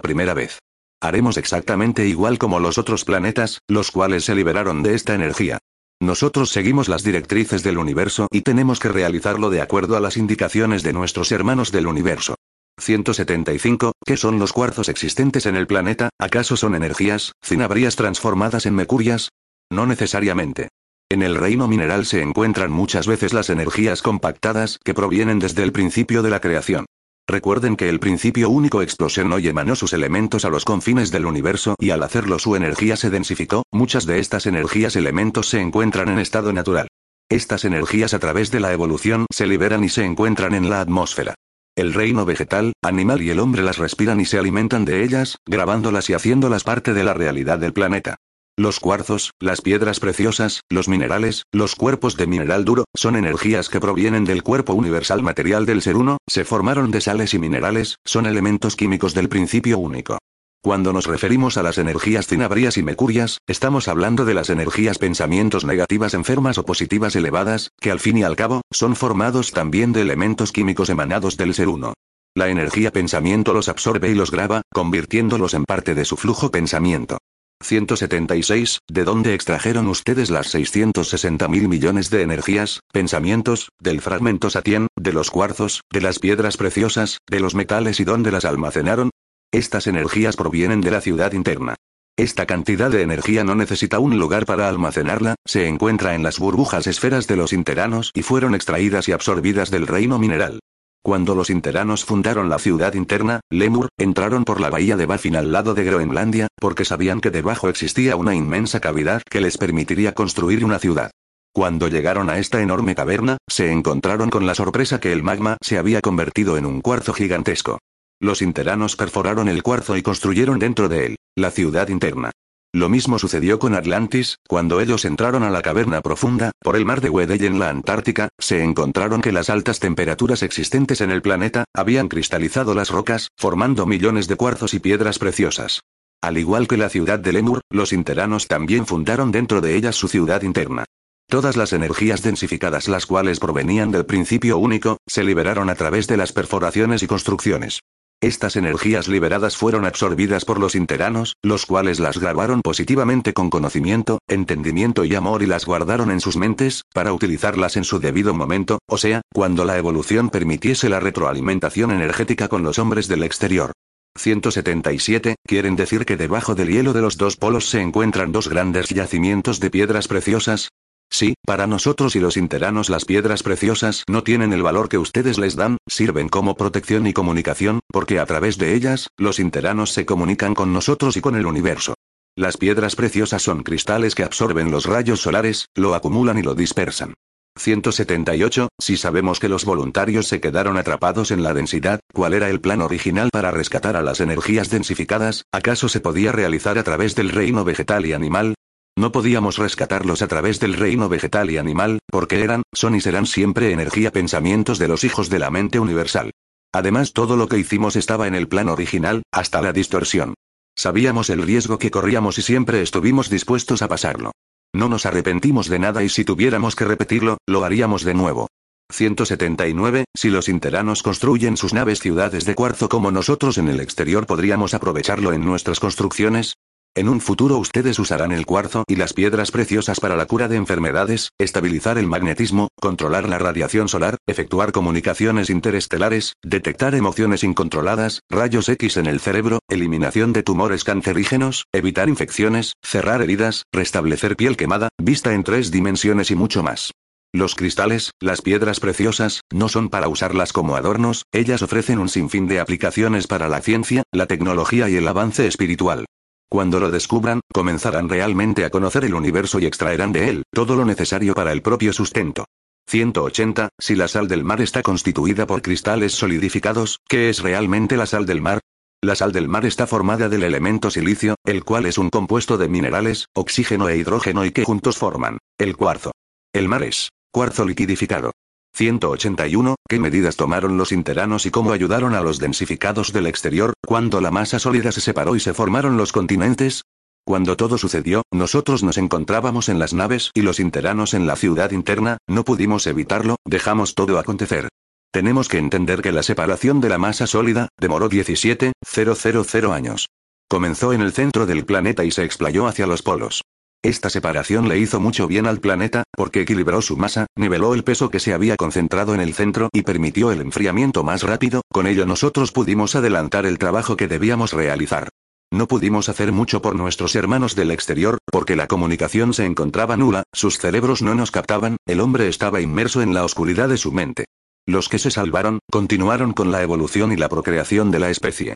primera vez. Haremos exactamente igual como los otros planetas, los cuales se liberaron de esta energía. Nosotros seguimos las directrices del universo y tenemos que realizarlo de acuerdo a las indicaciones de nuestros hermanos del universo. 175. ¿Qué son los cuarzos existentes en el planeta? ¿Acaso son energías, cinabrías transformadas en mercurias? No necesariamente. En el reino mineral se encuentran muchas veces las energías compactadas que provienen desde el principio de la creación. Recuerden que el principio único explosionó y emanó sus elementos a los confines del universo y al hacerlo su energía se densificó, muchas de estas energías elementos se encuentran en estado natural. Estas energías a través de la evolución se liberan y se encuentran en la atmósfera. El reino vegetal, animal y el hombre las respiran y se alimentan de ellas, grabándolas y haciéndolas parte de la realidad del planeta. Los cuarzos, las piedras preciosas, los minerales, los cuerpos de mineral duro, son energías que provienen del cuerpo universal material del ser uno, se formaron de sales y minerales, son elementos químicos del principio único. Cuando nos referimos a las energías cinabrías y mercurias, estamos hablando de las energías pensamientos negativas enfermas o positivas elevadas, que al fin y al cabo, son formados también de elementos químicos emanados del ser uno. La energía pensamiento los absorbe y los graba, convirtiéndolos en parte de su flujo pensamiento. 176, ¿de dónde extrajeron ustedes las 660 mil millones de energías, pensamientos, del fragmento satien, de los cuarzos, de las piedras preciosas, de los metales y dónde las almacenaron? Estas energías provienen de la ciudad interna. Esta cantidad de energía no necesita un lugar para almacenarla, se encuentra en las burbujas esferas de los interanos y fueron extraídas y absorbidas del reino mineral. Cuando los interanos fundaron la ciudad interna, Lemur, entraron por la bahía de Baffin al lado de Groenlandia, porque sabían que debajo existía una inmensa cavidad que les permitiría construir una ciudad. Cuando llegaron a esta enorme caverna, se encontraron con la sorpresa que el magma se había convertido en un cuarzo gigantesco. Los interanos perforaron el cuarzo y construyeron dentro de él, la ciudad interna. Lo mismo sucedió con Atlantis, cuando ellos entraron a la caverna profunda, por el mar de Weddell en la Antártica, se encontraron que las altas temperaturas existentes en el planeta, habían cristalizado las rocas, formando millones de cuarzos y piedras preciosas. Al igual que la ciudad de Lemur, los interanos también fundaron dentro de ellas su ciudad interna. Todas las energías densificadas las cuales provenían del principio único, se liberaron a través de las perforaciones y construcciones. Estas energías liberadas fueron absorbidas por los interanos, los cuales las grabaron positivamente con conocimiento, entendimiento y amor y las guardaron en sus mentes, para utilizarlas en su debido momento, o sea, cuando la evolución permitiese la retroalimentación energética con los hombres del exterior. 177, quieren decir que debajo del hielo de los dos polos se encuentran dos grandes yacimientos de piedras preciosas, Sí, para nosotros y los interanos las piedras preciosas no tienen el valor que ustedes les dan, sirven como protección y comunicación, porque a través de ellas, los interanos se comunican con nosotros y con el universo. Las piedras preciosas son cristales que absorben los rayos solares, lo acumulan y lo dispersan. 178. Si sabemos que los voluntarios se quedaron atrapados en la densidad, ¿cuál era el plan original para rescatar a las energías densificadas? ¿Acaso se podía realizar a través del reino vegetal y animal? No podíamos rescatarlos a través del reino vegetal y animal, porque eran, son y serán siempre energía pensamientos de los hijos de la mente universal. Además todo lo que hicimos estaba en el plan original, hasta la distorsión. Sabíamos el riesgo que corríamos y siempre estuvimos dispuestos a pasarlo. No nos arrepentimos de nada y si tuviéramos que repetirlo, lo haríamos de nuevo. 179. Si los interanos construyen sus naves ciudades de cuarzo como nosotros en el exterior podríamos aprovecharlo en nuestras construcciones, en un futuro ustedes usarán el cuarzo y las piedras preciosas para la cura de enfermedades, estabilizar el magnetismo, controlar la radiación solar, efectuar comunicaciones interestelares, detectar emociones incontroladas, rayos X en el cerebro, eliminación de tumores cancerígenos, evitar infecciones, cerrar heridas, restablecer piel quemada, vista en tres dimensiones y mucho más. Los cristales, las piedras preciosas, no son para usarlas como adornos, ellas ofrecen un sinfín de aplicaciones para la ciencia, la tecnología y el avance espiritual. Cuando lo descubran, comenzarán realmente a conocer el universo y extraerán de él todo lo necesario para el propio sustento. 180. Si la sal del mar está constituida por cristales solidificados, ¿qué es realmente la sal del mar? La sal del mar está formada del elemento silicio, el cual es un compuesto de minerales, oxígeno e hidrógeno y que juntos forman el cuarzo. El mar es cuarzo liquidificado. 181. ¿Qué medidas tomaron los interanos y cómo ayudaron a los densificados del exterior, cuando la masa sólida se separó y se formaron los continentes? Cuando todo sucedió, nosotros nos encontrábamos en las naves y los interanos en la ciudad interna, no pudimos evitarlo, dejamos todo acontecer. Tenemos que entender que la separación de la masa sólida, demoró 17,000 años. Comenzó en el centro del planeta y se explayó hacia los polos. Esta separación le hizo mucho bien al planeta, porque equilibró su masa, niveló el peso que se había concentrado en el centro y permitió el enfriamiento más rápido, con ello nosotros pudimos adelantar el trabajo que debíamos realizar. No pudimos hacer mucho por nuestros hermanos del exterior, porque la comunicación se encontraba nula, sus cerebros no nos captaban, el hombre estaba inmerso en la oscuridad de su mente. Los que se salvaron, continuaron con la evolución y la procreación de la especie.